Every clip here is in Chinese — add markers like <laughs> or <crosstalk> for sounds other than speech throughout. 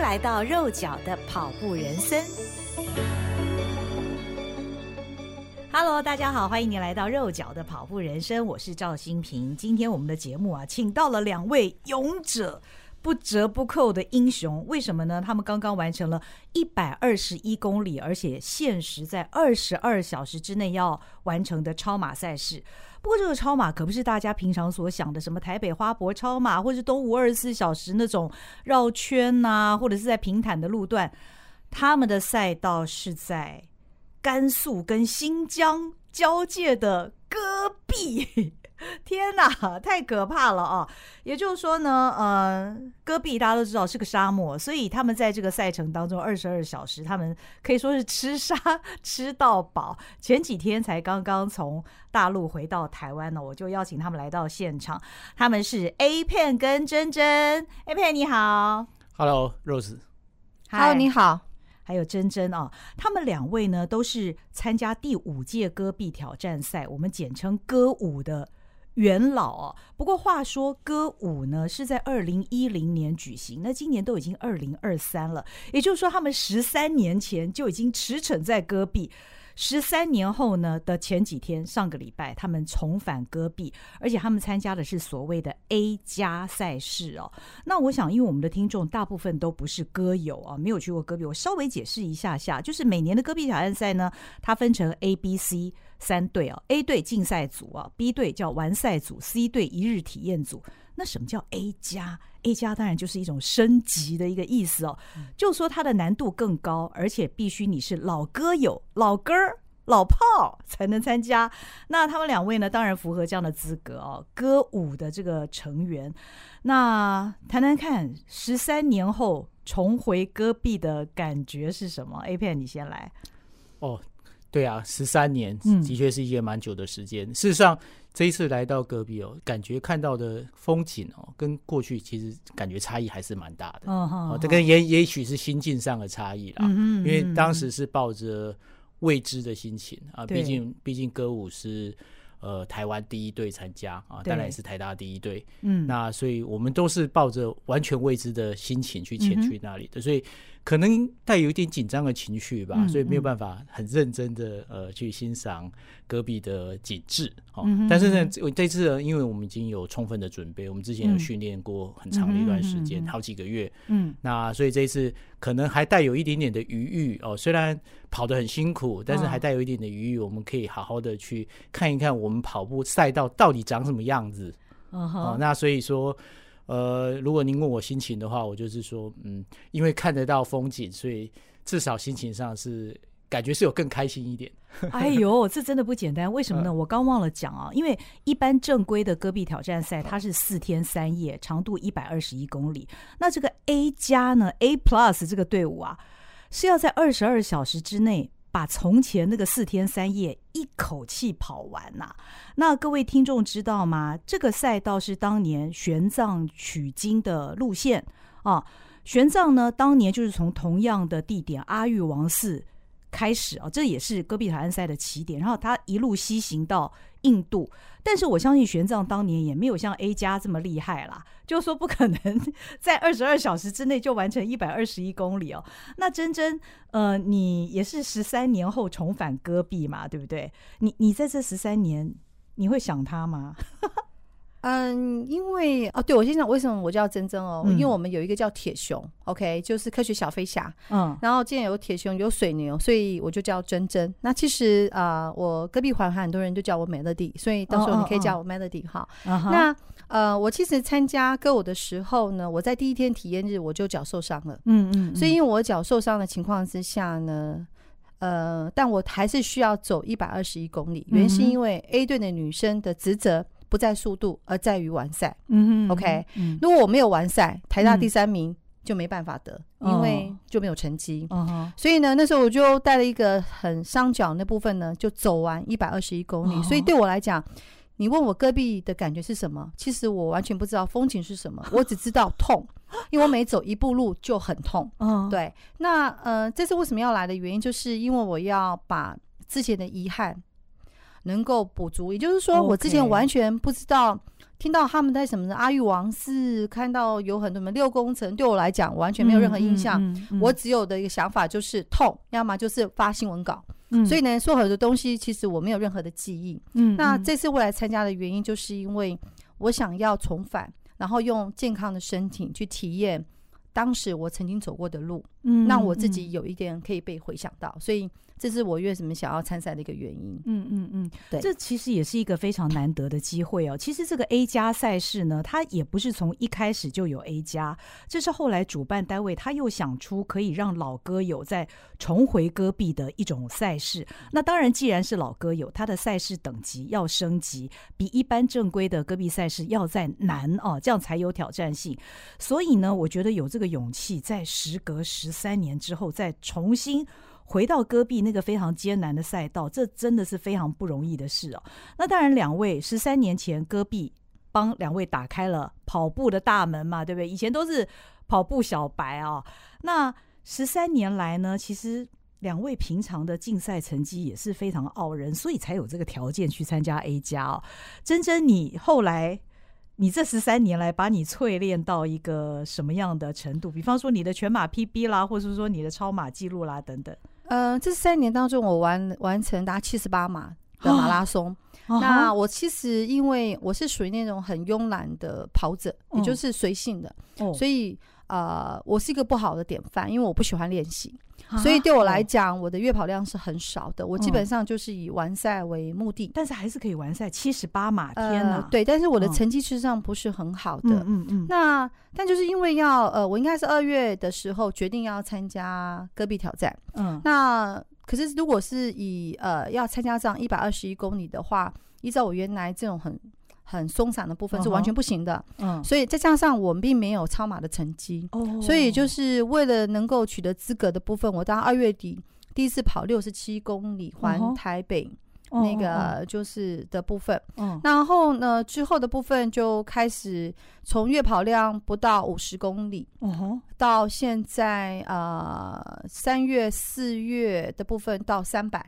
来到肉脚的跑步人生。Hello，大家好，欢迎您来到肉脚的跑步人生，我是赵新平。今天我们的节目啊，请到了两位勇者。不折不扣的英雄，为什么呢？他们刚刚完成了一百二十一公里，而且限时在二十二小时之内要完成的超马赛事。不过，这个超马可不是大家平常所想的，什么台北花博超马，或是东吴二十四小时那种绕圈呐、啊，或者是在平坦的路段。他们的赛道是在甘肃跟新疆交界的戈壁。天哪，太可怕了啊！也就是说呢，呃，戈壁大家都知道是个沙漠，所以他们在这个赛程当中二十二小时，他们可以说是吃沙 <laughs> 吃到饱。前几天才刚刚从大陆回到台湾呢，我就邀请他们来到现场。他们是 A Pen 跟珍珍，A Pen 你好，Hello Rose，Hello 你好，还有珍珍啊，他们两位呢都是参加第五届戈壁挑战赛，我们简称歌舞的。元老哦，不过话说歌舞呢是在二零一零年举行，那今年都已经二零二三了，也就是说他们十三年前就已经驰骋在戈壁。十三年后呢的前几天，上个礼拜他们重返戈壁，而且他们参加的是所谓的 A 加赛事哦。那我想，因为我们的听众大部分都不是戈友啊，没有去过戈壁，我稍微解释一下下，就是每年的戈壁挑战赛呢，它分成 A、B、C 三队啊，A 队竞赛组啊，B 队叫完赛组，C 队一日体验组。那什么叫 A 加？A 加当然就是一种升级的一个意思哦，就说它的难度更高，而且必须你是老歌友、老歌儿、老炮才能参加。那他们两位呢，当然符合这样的资格哦，歌舞的这个成员。那谈谈看，十三年后重回戈壁的感觉是什么？A Pen，你先来。哦。对啊，十三年的确是一件蛮久的时间。嗯、事实上，这一次来到戈壁哦，感觉看到的风景哦，跟过去其实感觉差异还是蛮大的。哦，哦，这跟也也许是心境上的差异啦。嗯嗯，因为当时是抱着未知的心情啊，毕竟毕竟歌舞是呃台湾第一队参加啊，当然也是台大第一队。嗯，那所以我们都是抱着完全未知的心情去前去那里的，所以。可能带有一点紧张的情绪吧，所以没有办法很认真的呃去欣赏戈壁的景致哦。但是呢，这次呢，因为我们已经有充分的准备，我们之前有训练过很长的一段时间，好几个月。嗯，那所以这一次可能还带有一点点的余裕哦。虽然跑得很辛苦，但是还带有一点的余裕，我们可以好好的去看一看我们跑步赛道到底长什么样子。哦，那所以说。呃，如果您问我心情的话，我就是说，嗯，因为看得到风景，所以至少心情上是感觉是有更开心一点。<laughs> 哎呦，这真的不简单，为什么呢？我刚忘了讲啊，因为一般正规的戈壁挑战赛，它是四天三夜，长度一百二十一公里。那这个 A 加呢，A Plus 这个队伍啊，是要在二十二小时之内。把从前那个四天三夜一口气跑完呐、那各位听众知道吗？这个赛道是当年玄奘取经的路线啊。玄奘呢，当年就是从同样的地点阿育王寺开始啊，这也是戈壁海岸赛的起点。然后他一路西行到印度，但是我相信玄奘当年也没有像 A 加这么厉害啦，就说不可能 <laughs> 在二十二小时之内就完成一百二十一公里哦。那真真，呃，你也是十三年后重返戈壁嘛，对不对？你你在这十三年，你会想他吗？<laughs> 嗯，因为哦，对，我先讲为什么我叫珍珍哦，嗯、因为我们有一个叫铁熊，OK，就是科学小飞侠，嗯，然后既然有铁熊有水牛，所以我就叫珍珍。那其实啊、呃，我隔壁环很多人都叫我 Melody，所以到时候你可以叫我 Melody 哈。那呃，我其实参加歌舞的时候呢，我在第一天体验日我就脚受伤了，嗯，嗯嗯，所以因为我脚受伤的情况之下呢，呃，但我还是需要走一百二十一公里，原因是因为 A 队的女生的职责。不在速度，而在于完赛。嗯哼，OK。如果我没有完赛，台大第三名就没办法得，因为就没有成绩。所以呢，那时候我就带了一个很伤脚那部分呢，就走完一百二十一公里。所以对我来讲，你问我戈壁的感觉是什么？其实我完全不知道风景是什么，<laughs> 我只知道痛，因为我每走一步路就很痛。嗯，对。那呃，这次为什么要来的原因，就是因为我要把之前的遗憾。能够补足，也就是说，我之前完全不知道听到他们在什么阿育王寺，看到有很多什么六宫城，对我来讲完全没有任何印象。嗯嗯嗯、我只有的一个想法就是痛，要么就是发新闻稿。嗯、所以呢，说很多东西其实我没有任何的记忆。嗯，那这次我来参加的原因，就是因为我想要重返，然后用健康的身体去体验当时我曾经走过的路，嗯，让我自己有一点可以被回想到，所以。这是我为什么想要参赛的一个原因。嗯嗯嗯，对，这其实也是一个非常难得的机会哦。其实这个 A 加赛事呢，它也不是从一开始就有 A 加，这是后来主办单位他又想出可以让老歌友再重回戈壁的一种赛事。那当然，既然是老歌友，他的赛事等级要升级，比一般正规的戈壁赛事要再难哦，这样才有挑战性。所以呢，我觉得有这个勇气，在时隔十三年之后再重新。回到戈壁那个非常艰难的赛道，这真的是非常不容易的事哦。那当然，两位十三年前戈壁帮两位打开了跑步的大门嘛，对不对？以前都是跑步小白啊、哦。那十三年来呢，其实两位平常的竞赛成绩也是非常傲人，所以才有这个条件去参加 A 加哦。珍珍，你后来你这十三年来把你淬炼到一个什么样的程度？比方说你的全马 PB 啦，或者是说你的超马记录啦等等。嗯、呃，这三年当中，我完完成达七十八码的马拉松。哦、那我其实因为我是属于那种很慵懒的跑者，哦、也就是随性的，哦、所以呃，我是一个不好的典范，因为我不喜欢练习。所以对我来讲，我的月跑量是很少的。我基本上就是以完赛为目的，但是还是可以完赛七十八码。天呐，对，但是我的成绩事实上不是很好的。嗯嗯。那但就是因为要呃，我应该是二月的时候决定要参加戈壁挑战。嗯。那可是如果是以呃要参加这样一百二十一公里的话，依照我原来这种很。很松散的部分是完全不行的，嗯，所以再加上我并没有超马的成绩，哦，所以就是为了能够取得资格的部分，我到二月底第一次跑六十七公里环台北那个就是的部分，嗯，然后呢之后的部分就开始从月跑量不到五十公里，哦，到现在呃三月四月的部分到三百，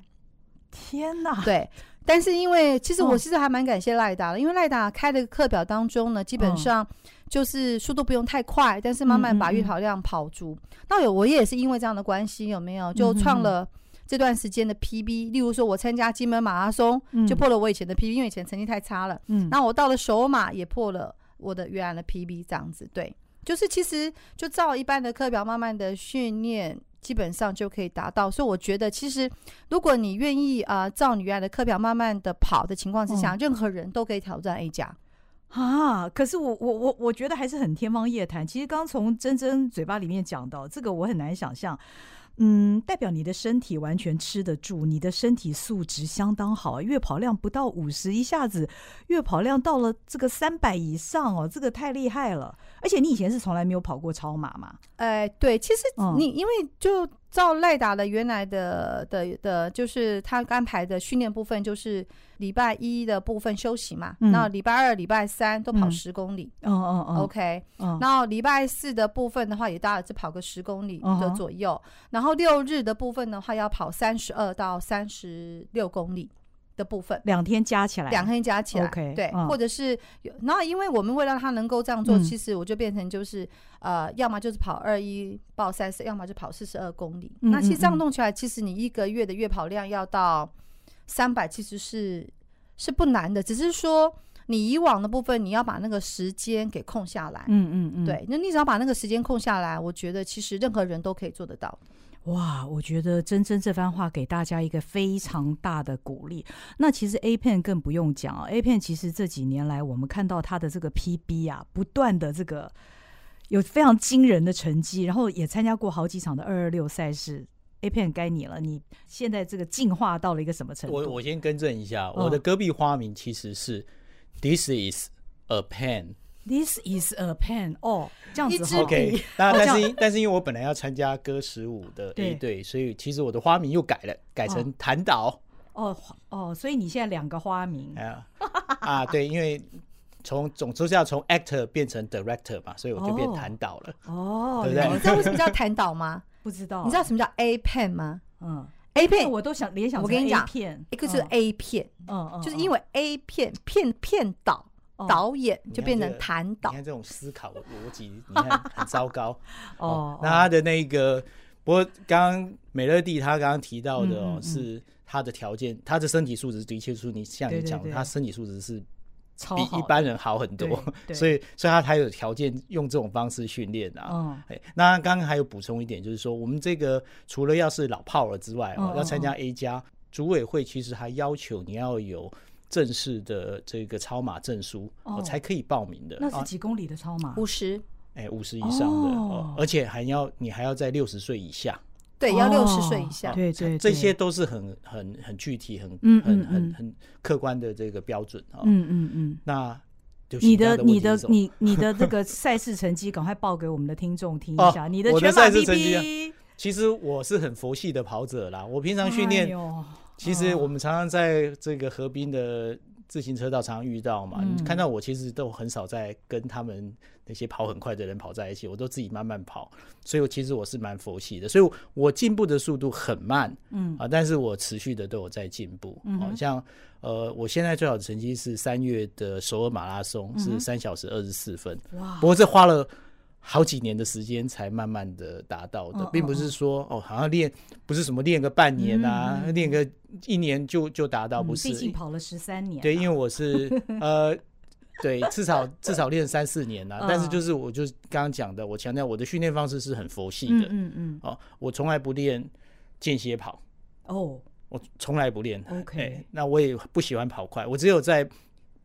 天哪，对。但是因为其实我其实还蛮感谢赖达的，因为赖达开的课表当中呢，基本上就是速度不用太快，但是慢慢把月跑量跑足。那有我也是因为这样的关系，有没有就创了这段时间的 PB？例如说我参加金门马拉松就破了我以前的 PB，因为以前成绩太差了。嗯，那我到了首马也破了我的原来的 PB，这样子对，就是其实就照一般的课表慢慢的训练。基本上就可以达到，所以我觉得，其实如果你愿意啊、呃，照你原来的课表慢慢的跑的情况之下，嗯、任何人都可以挑战 A 加啊。可是我我我我觉得还是很天方夜谭。其实刚从珍珍嘴巴里面讲到这个，我很难想象。嗯，代表你的身体完全吃得住，你的身体素质相当好，月跑量不到五十，一下子月跑量到了这个三百以上哦，这个太厉害了。而且你以前是从来没有跑过超马嘛？哎，对，其实你因为就。照赖达的原来的的的，就是他安排的训练部分，就是礼拜一的部分休息嘛，然后礼拜二、礼拜三都跑十公里，哦哦哦，OK，然后礼拜四的部分的话，也大概是跑个十公里的左右，然后六日的部分的话，要跑三十二到三十六公里。的部分，两天加起来，两天加起来，OK，对，或者是有，那因为我们为了他能够这样做，其实我就变成就是，呃，要么就是跑二一报三十，要么就跑四十二公里。那其实这样弄起来，其实你一个月的月跑量要到三百，其实是是不难的，只是说你以往的部分，你要把那个时间给空下来。嗯嗯嗯，对，那你只要把那个时间空下来，我觉得其实任何人都可以做得到。哇，我觉得珍珍这番话给大家一个非常大的鼓励。那其实 A Pen 更不用讲啊，A Pen 其实这几年来我们看到它的这个 PB 啊，不断的这个有非常惊人的成绩，然后也参加过好几场的二二六赛事。A Pen 该你了，你现在这个进化到了一个什么程度？我我先更正一下，我的戈壁花名其实是、哦、This is a pen。This is a pen 哦，这样子 OK。那但是但是因为我本来要参加歌十五的 A 队，所以其实我的花名又改了，改成谭导。哦哦，所以你现在两个花名。啊啊，对，因为从总之是要从 actor 变成 director 嘛，所以我就变谭导了。哦，对不对？你知道为什么叫谭导吗？<laughs> 不知道。你知道什么叫 A pen 吗？嗯，A pen 我都想联想。我跟你讲，一个就是 A 片，嗯嗯，就是因为 A 片片片导。导演就变成谭导。你看这种思考逻辑，<laughs> 你看很糟糕 <laughs> 哦。那他的那个，不过刚刚美乐蒂他刚刚提到的哦，是他的条件，他的身体素质的确是你像你讲的，他身体素质是。比一般人好很多，<laughs> 所以所以他才有条件用这种方式训练啊。嗯，那刚刚还有补充一点，就是说我们这个除了要是老炮了之外，哦，要参加 A 加，组委会其实还要求你要有正式的这个超马证书，哦，才可以报名的。那是几公里的超马？五十？哎，五十以上的，而且还要你还要在六十岁以下。对，要六十岁以下，对对，这些都是很很很具体、很很很很客观的这个标准啊。嗯嗯嗯。那你的你的你你的这个赛事成绩，赶快报给我们的听众听一下。你的全马 PB，其实我是很佛系的跑者啦。我平常训练，其实我们常常在这个河滨的。自行车道常常遇到嘛，你看到我其实都很少在跟他们那些跑很快的人跑在一起，我都自己慢慢跑，所以我其实我是蛮佛系的，所以我进步的速度很慢，嗯。啊，但是我持续的都有在进步，嗯，像呃，我现在最好的成绩是三月的首尔马拉松是三小时二十四分，哇，不过这花了。好几年的时间才慢慢的达到的，并不是说哦，好像练不是什么练个半年啊，练个一年就就达到，不是。毕竟跑了十三年。对，因为我是呃，<laughs> 对，至少至少练三四年了。但是就是我就刚刚讲的，我强调我的训练方式是很佛系的，嗯嗯。哦，我从来不练间歇跑。哦，我从来不练。OK，那我也不喜欢跑快，我只有在。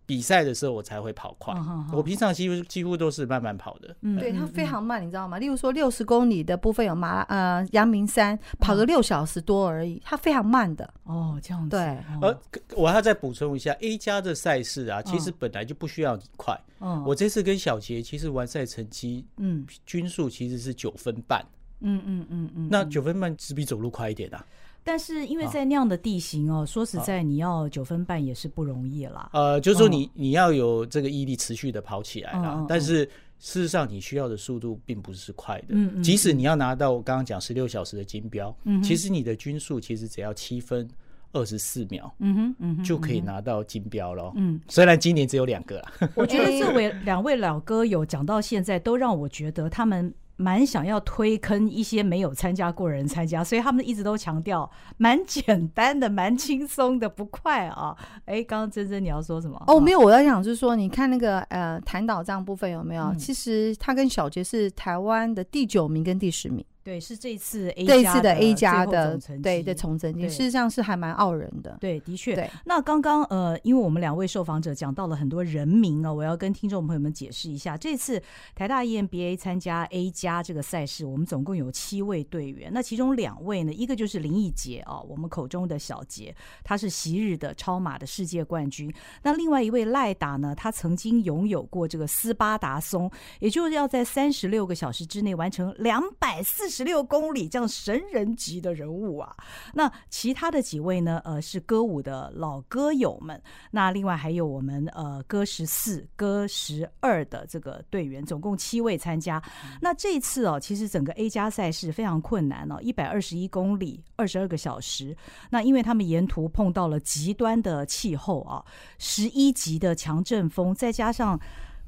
比赛的时候我才会跑快，我平常几乎几乎都是慢慢跑的。嗯，对，它非常慢，你知道吗？例如说六十公里的部分有马呃阳明山跑个六小时多而已，它非常慢的。哦，这样子。对，呃，我要再补充一下，A 加的赛事啊，其实本来就不需要你快。嗯，我这次跟小杰其实完赛成绩，嗯，均数其实是九分半。嗯嗯嗯嗯，那九分半只比走路快一点啊。但是因为在那样的地形哦，说实在，你要九分半也是不容易啦。呃，就是说你你要有这个毅力，持续的跑起来啦。但是事实上，你需要的速度并不是快的。嗯，即使你要拿到我刚刚讲十六小时的金标，嗯其实你的均速其实只要七分二十四秒，嗯哼，嗯哼，就可以拿到金标了。嗯，虽然今年只有两个啦。我觉得这位两位老哥有讲到现在，都让我觉得他们。蛮想要推坑一些没有参加过人参加，所以他们一直都强调蛮简单的、蛮轻松的，不快啊。<laughs> 哎，刚刚珍珍你要说什么？哦，没有，我要讲就是说，你看那个呃弹岛这样部分有没有？嗯、其实他跟小杰是台湾的第九名跟第十名。对，是这次 A 这次的 A 加的对的重成绩，事实上是还蛮傲人的。对，的确。那刚刚呃，因为我们两位受访者讲到了很多人名啊，我要跟听众朋友们解释一下，这次台大 EMBA 参加 A 加这个赛事，我们总共有七位队员，那其中两位呢，一个就是林义杰啊，我们口中的小杰，他是昔日的超马的世界冠军。那另外一位赖达呢，他曾经拥有过这个斯巴达松，也就是要在三十六个小时之内完成两百四十。十六公里这样神人级的人物啊，那其他的几位呢？呃，是歌舞的老歌友们。那另外还有我们呃歌十四、歌十二的这个队员，总共七位参加。那这次哦，其实整个 A 加赛事非常困难哦，一百二十一公里，二十二个小时。那因为他们沿途碰到了极端的气候啊，十一级的强阵风，再加上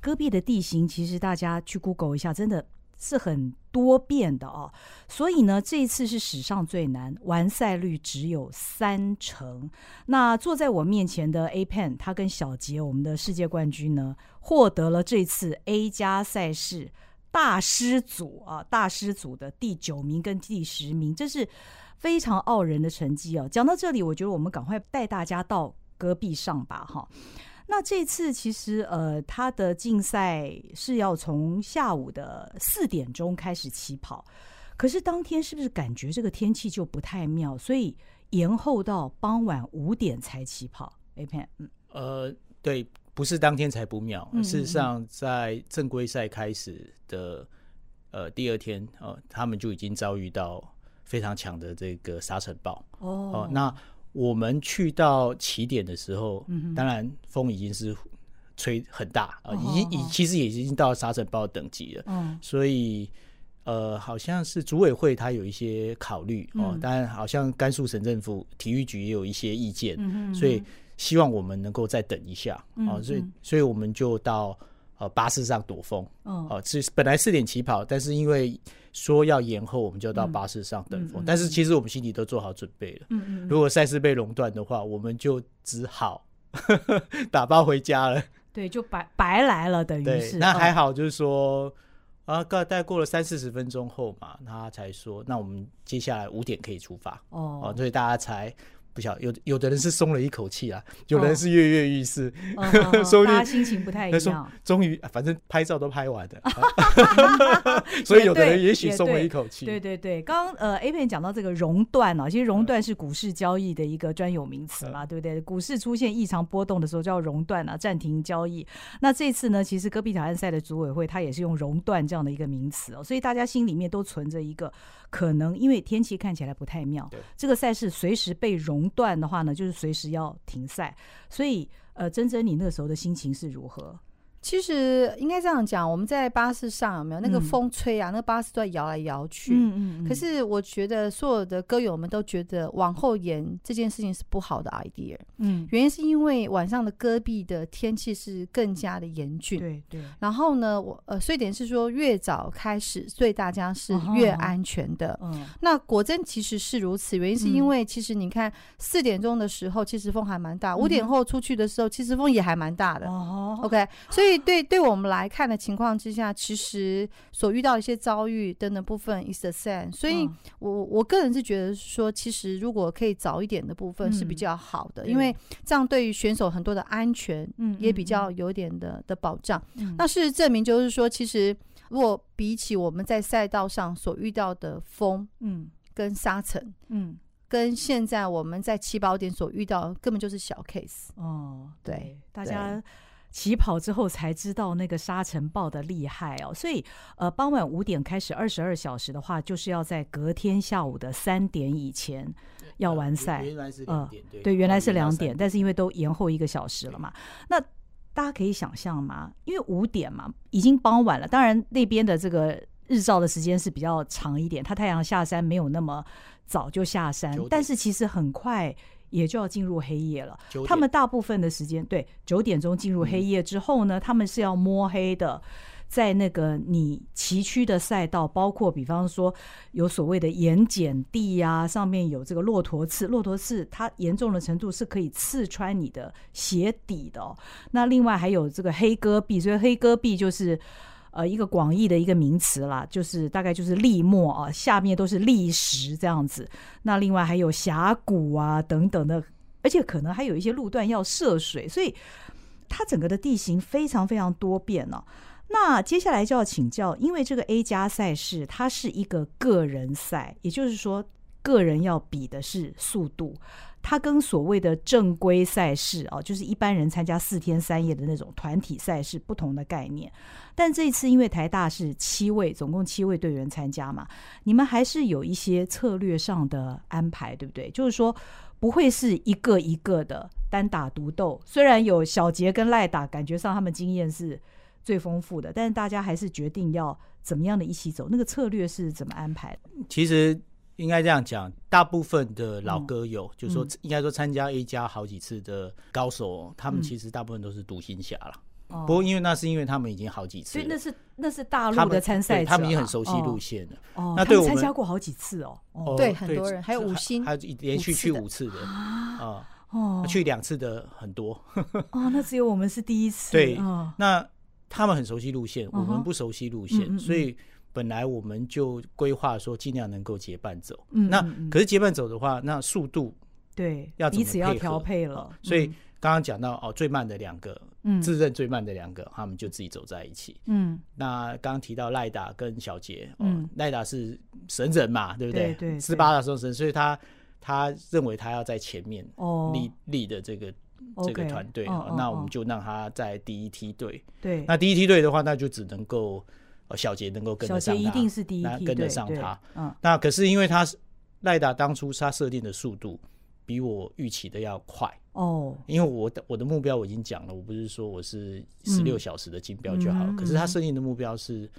戈壁的地形，其实大家去 Google 一下，真的。是很多变的哦，所以呢，这一次是史上最难，完赛率只有三成。那坐在我面前的 A Pen，他跟小杰，我们的世界冠军呢，获得了这次 A 加赛事大师组啊，大师组的第九名跟第十名，这是非常傲人的成绩哦。讲到这里，我觉得我们赶快带大家到戈壁上吧，哈。那这次其实呃，他的竞赛是要从下午的四点钟开始起跑，可是当天是不是感觉这个天气就不太妙，所以延后到傍晚五点才起跑？A Pen，嗯，呃，对，不是当天才不妙，嗯嗯嗯，事实上在正规赛开始的呃第二天，呃，他们就已经遭遇到非常强的这个沙尘暴哦，呃，那。我们去到起点的时候，当然风已经是吹很大啊，已经已其实也已经到沙尘暴等级了。所以呃，好像是组委会他有一些考虑哦，当然好像甘肃省政府体育局也有一些意见，嗯所以希望我们能够再等一下啊、所以所以我们就到呃巴士上躲风。哦，哦，是本来四点起跑，但是因为说要延后，我们就到巴士上等风。嗯、但是其实我们心里都做好准备了。嗯嗯。如果赛事被垄断的话，我们就只好 <laughs> 打包回家了。对，就白白来了，等于是。那还好，就是说。啊，大概过了三四十分钟后嘛，他才说，那我们接下来五点可以出发哦，哦，所以大家才。不晓有有的人是松了一口气啊，有的人是跃跃欲试，<laughs> 所以大家心情不太一样。终于，反正拍照都拍完的，<laughs> 所以有的人也许松了一口气。对对对，刚刚呃 A 片讲到这个熔断啊，其实熔断是股市交易的一个专有名词嘛，对不对？股市出现异常波动的时候叫熔断啊，暂停交易。那这次呢，其实戈壁挑战赛的组委会它也是用熔断这样的一个名词哦，所以大家心里面都存着一个可能，因为天气看起来不太妙，这个赛事随时被熔。断的话呢，就是随时要停赛，所以呃，珍珍，你那个时候的心情是如何？其实应该这样讲，我们在巴士上有没有那个风吹啊？嗯、那个巴士都在摇来摇去。嗯嗯，嗯。可是我觉得所有的歌友们都觉得往后延这件事情是不好的 idea。嗯。原因是因为晚上的戈壁的天气是更加的严峻。对对。然后呢，我呃，所以点是说越早开始，对大家是越安全的。嗯。那果真其实是如此，原因是因为其实你看四点钟的时候，其实风还蛮大；五点后出去的时候，其实风也还蛮大的。哦。OK，所以。所以对对我们来看的情况之下，其实所遇到的一些遭遇等等部分 is the same。所以我我个人是觉得说，其实如果可以早一点的部分是比较好的，因为这样对于选手很多的安全，也比较有点的的保障。那事实证明，就是说，其实如果比起我们在赛道上所遇到的风，嗯，跟沙尘，嗯，跟现在我们在起跑点所遇到，根本就是小 case。哦，对，大家。起跑之后才知道那个沙尘暴的厉害哦，所以呃，傍晚五点开始二十二小时的话，就是要在隔天下午的三点以前要完赛。原来是两点，呃，对，原来是两点，但是因为都延后一个小时了嘛。那大家可以想象吗？因为五点嘛，已经傍晚了。当然那边的这个日照的时间是比较长一点，它太阳下山没有那么早就下山，但是其实很快。也就要进入黑夜了。他们大部分的时间，对，九点钟进入黑夜之后呢，他们是要摸黑的，在那个你崎岖的赛道，包括比方说有所谓的盐碱地呀，上面有这个骆驼刺，骆驼刺它严重的程度是可以刺穿你的鞋底的。那另外还有这个黑戈壁，所以黑戈壁就是。呃，一个广义的一个名词啦，就是大概就是礫漠啊，下面都是礫石这样子。那另外还有峡谷啊等等的，而且可能还有一些路段要涉水，所以它整个的地形非常非常多变呢、那接下来就要请教，因为这个 A 加赛事它是一个个人赛，也就是说个人要比的是速度。它跟所谓的正规赛事啊，就是一般人参加四天三夜的那种团体赛事不同的概念。但这一次因为台大是七位，总共七位队员参加嘛，你们还是有一些策略上的安排，对不对？就是说不会是一个一个的单打独斗。虽然有小杰跟赖打，感觉上他们经验是最丰富的，但是大家还是决定要怎么样的一起走。那个策略是怎么安排？其实。应该这样讲，大部分的老歌友，嗯、就是说，应该说参加 A 加好几次的高手，嗯、他们其实大部分都是独行侠了。嗯、不过，因为那是因为他们已经好几次，所以那是那是大陆的参赛者，他们已经很熟悉路线了。哦，那对我们参加过好几次哦。哦，对，很多人还有五星，还有连续去五次的啊。哦，去两次的很多。哦，那只有我们是第一次。<laughs> 对，那他们很熟悉路线，我们不熟悉路线，所以。本来我们就规划说尽量能够结伴走，嗯，那可是结伴走的话，那速度对要彼此要调配了。所以刚刚讲到哦，最慢的两个，嗯，自认最慢的两个，他们就自己走在一起。嗯，那刚刚提到赖达跟小杰，嗯，赖达是神人嘛，对不对？对，斯巴达双神，所以他他认为他要在前面哦，立立的这个这个团队，那我们就让他在第一梯队。对，那第一梯队的话，那就只能够。小杰能够跟得上他，一定是第一跟得上他。嗯，那可是因为他赖达当初他设定的速度比我预期的要快哦。因为我的我的目标我已经讲了，我不是说我是十六小时的金标就好，可是他设定的目标是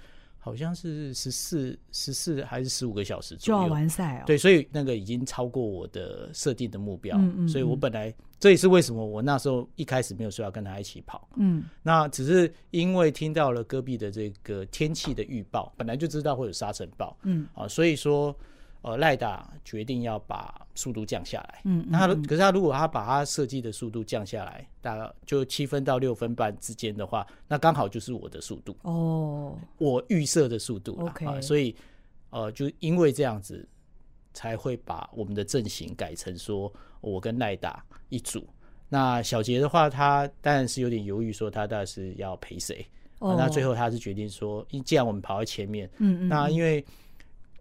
好像是十四十四还是十五个小时就要完赛哦。对，所以那个已经超过我的设定的目标。嗯嗯。所以我本来这也是为什么我那时候一开始没有说要跟他一起跑。嗯。那只是因为听到了戈壁的这个天气的预报，本来就知道会有沙尘暴。嗯。啊，所以说。呃，赖达决定要把速度降下来。嗯，那他可是他如果他把他设计的速度降下来，大概就七分到六分半之间的话，那刚好就是我的速度。哦，我预设的速度。OK，啊，所以呃，就因为这样子，才会把我们的阵型改成说我跟赖达一组。那小杰的话，他当然是有点犹豫，说他到底是要陪谁。哦，那最后他是决定说，因既然我们跑在前面，嗯嗯，那因为。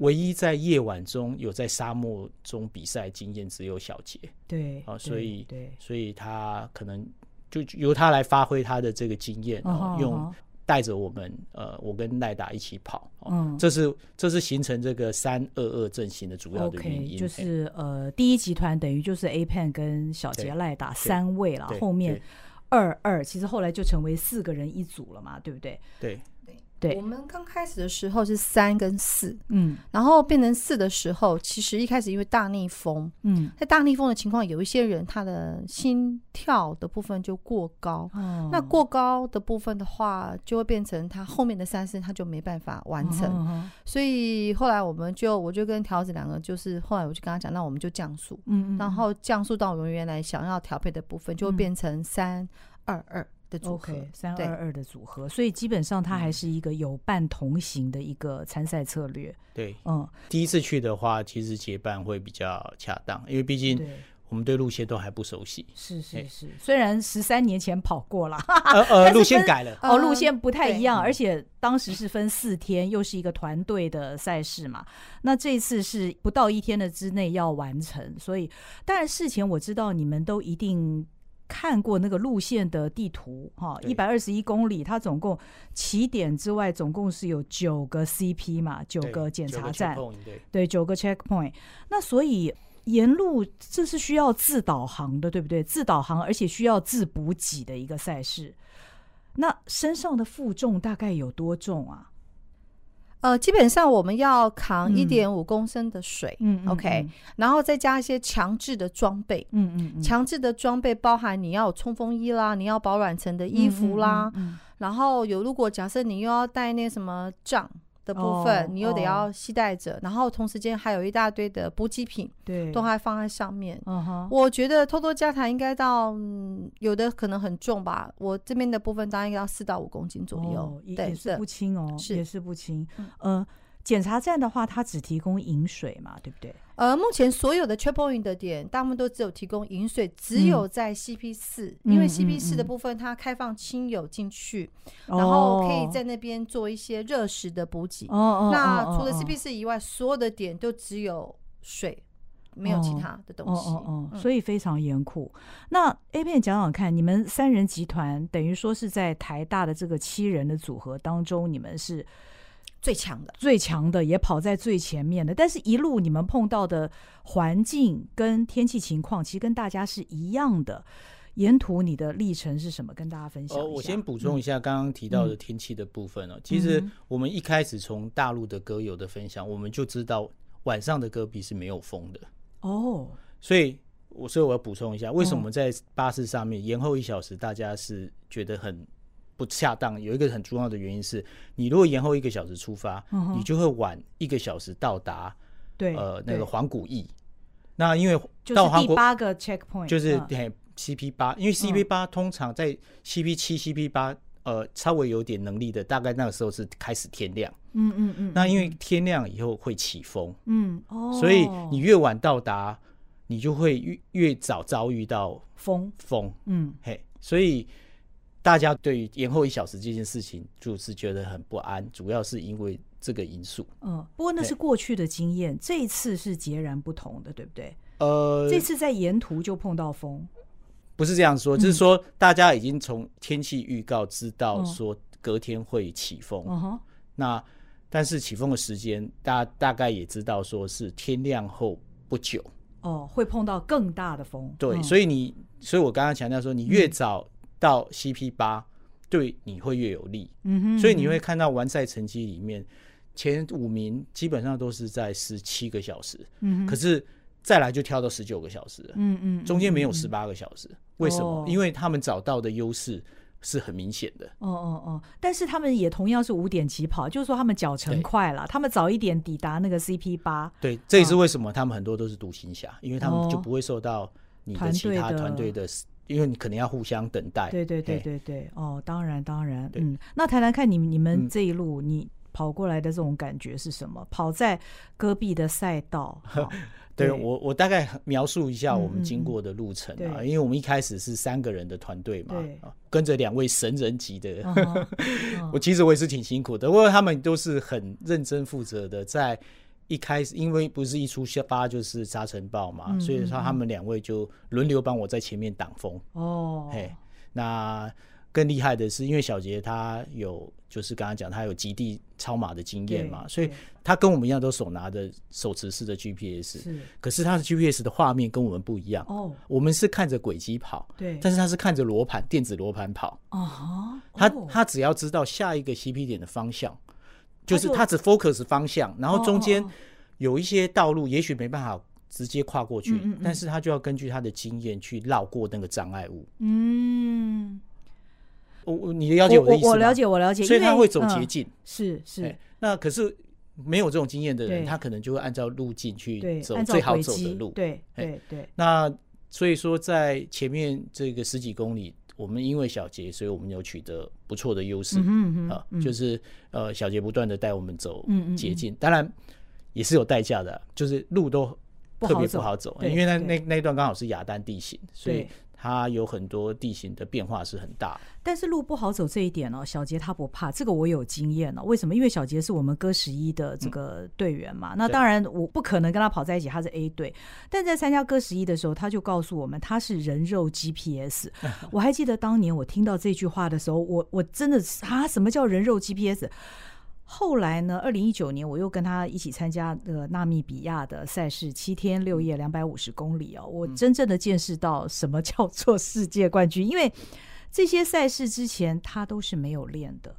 唯一在夜晚中有在沙漠中比赛经验只有小杰，对啊，所以对，所以他可能就由他来发挥他的这个经验，哦，用带着我们呃，我跟赖达一起跑，嗯，这是这是形成这个三二二阵型的主要的原因，就是呃，第一集团等于就是 A Pen 跟小杰赖达三位了，后面二二其实后来就成为四个人一组了嘛，对不对？对。对，我们刚开始的时候是三跟四，嗯，然后变成四的时候，其实一开始因为大逆风，嗯，在大逆风的情况，有一些人他的心跳的部分就过高，哦，那过高的部分的话，就会变成他后面的三四他就没办法完成，哦，所以后来我们就我就跟条子两个就是后来我就跟他讲，那我们就降速，嗯，嗯，然后降速到我们原来想要调配的部分，就会变成三二二。的组合三二二的组合，所以基本上它还是一个有伴同行的一个参赛策略。对，嗯，第一次去的话，其实结伴会比较恰当，因为毕竟我们对路线都还不熟悉。是是是，虽然十三年前跑过了，呃 <laughs> 呃，路线改了，哦，路线不太一样，而且当时是分四天，又是一个团队的赛事嘛。那这次是不到一天的之内要完成，所以当然事前我知道你们都一定。看过那个路线的地图哈，一百二十一公里，它总共起点之外，总共是有九个 CP 嘛，九个检查站，对，九个 checkpoint。那所以沿路这是需要自导航的，对不对？自导航，而且需要自补给的一个赛事。那身上的负重大概有多重啊？呃，基本上我们要扛一点五公升的水，嗯，OK，然后再加一些强制的装备，嗯嗯，嗯，强制的装备包含你要有冲锋衣啦，你要保暖层的衣服啦，嗯。然后有如果假设你又要带那什么杖。的部分，你又得要携带着，然后同时间还有一大堆的补给品，对，都还放在上面。嗯哼，我觉得偷偷加糖应该到，有的可能很重吧。我这边的部分大概要四到五公斤左右，对，也是不轻哦，是也是不轻。嗯。检查站的话，它只提供饮水嘛，对不对？呃，目前所有的 checkpoint 的点，大部分都只有提供饮水，只有在 CP 四、嗯，因为 CP 四的部分它开放亲友进去、嗯，然后可以在那边做一些热食的补给。哦，那除了 CP 四以外、哦，所有的点都只有水，没有其他的东西。哦哦，哦，所以非常严酷。那 A 片讲讲看，你们三人集团等于说是在台大的这个七人的组合当中，你们是。最强的，最强的也跑在最前面的，但是一路你们碰到的环境跟天气情况，其实跟大家是一样的。沿途你的历程是什么？跟大家分享一下。哦，我先补充一下刚刚提到的天气的部分哦、嗯。其实我们一开始从大陆的歌友的分享，我们就知道晚上的戈壁是没有风的哦。所以，我所以我要补充一下，为什么我们在巴士上面延后一小时，大家是觉得很。不恰当，有一个很重要的原因是，你如果延后一个小时出发，嗯、你就会晚一个小时到达。对，呃，那个黄古驿。那因为到就是第八个 checkpoint，就是嘿 CP 八，因为 CP 八通常在 CP 七、CP 八，呃，稍微有点能力的，大概那个时候是开始天亮。嗯嗯嗯。那因为天亮以后会起风，嗯哦，所以你越晚到达，你就会越越早遭遇到风风。嗯，嘿，所以。大家对于延后一小时这件事情，就是觉得很不安，主要是因为这个因素。嗯，不过那是过去的经验，这一次是截然不同的，对不对？呃，这次在沿途就碰到风，不是这样说，就是说大家已经从天气预告知道说隔天会起风。嗯哼，那但是起风的时间，大家大概也知道说是天亮后不久。哦，会碰到更大的风。对，所以你，所以我刚刚强调说，你越早。到 CP 八，对你会越有利。嗯哼，所以你会看到完赛成绩里面前五名基本上都是在十七个小时，嗯哼，可是再来就跳到十九个小时了，嗯嗯，中间没有十八个小时，为什么？哦，因为他们找到的优势是很明显的。哦哦哦，但是他们也同样是五点起跑，就是说他们脚程快了，他们早一点抵达那个 CP 八。对，这也是为什么他们很多都是独行侠，哦，因为他们就不会受到你的其他团队的。因为你可能要互相等待。对对对对对，哦，当然当然，嗯，那谈谈看你你们这一路你跑过来的这种感觉是什么？嗯、跑在戈壁的赛道。<laughs> 对，对。我我大概描述一下我们经过的路程啊，嗯、因为我们一开始是三个人的团队嘛，跟着两位神人级的，<laughs> 我其实我也是挺辛苦的，不过他们都是很认真负责的，在。一开始，因为不是一出发就是沙尘暴嘛，嗯、所以说他们两位就轮流帮我在前面挡风。哦，嘿，那更厉害的是，因为小杰他有，就是刚刚讲他有极地超马的经验嘛，所以他跟我们一样都手拿着手持式的 GPS。是，可是他的 GPS 的画面跟我们不一样。哦，我们是看着轨迹跑，对，但是他是看着罗盘电子罗盘跑。哦，他他只要知道下一个 CP 点的方向。就是他只 focus 方向，然后中间有一些道路，也许没办法直接跨过去，但是他就要根据他的经验去绕过那个障碍物。嗯，我你了解我的意思吗？我了解，我了解。所以他会走捷径，是是。那可是没有这种经验的人，他可能就会按照路径去走最好走的路。对对对。那所以说，在前面这个十几公里。我们因为小杰，所以我们有取得不错的优势、嗯、啊，就是呃，小杰不断的带我们走捷径，当然也是有代价的，就是路都特别不好走，因为那那那段刚好是雅丹地形，所以。它有很多地形的变化是很大，但是路不好走这一点哦，小杰他不怕，这个我有经验哦。为什么？因为小杰是我们哥十一的这个队员嘛。嗯、那当然我不可能跟他跑在一起，他是 A 队。但在参加哥十一的时候，他就告诉我们他是人肉 GPS。<laughs> 我还记得当年我听到这句话的时候，我我真的是啊，什么叫人肉 GPS？后来呢？二零一九年，我又跟他一起参加呃纳米比亚的赛事，七天六夜，两百五十公里哦。我真正的见识到什么叫做世界冠军，因为这些赛事之前他都是没有练的。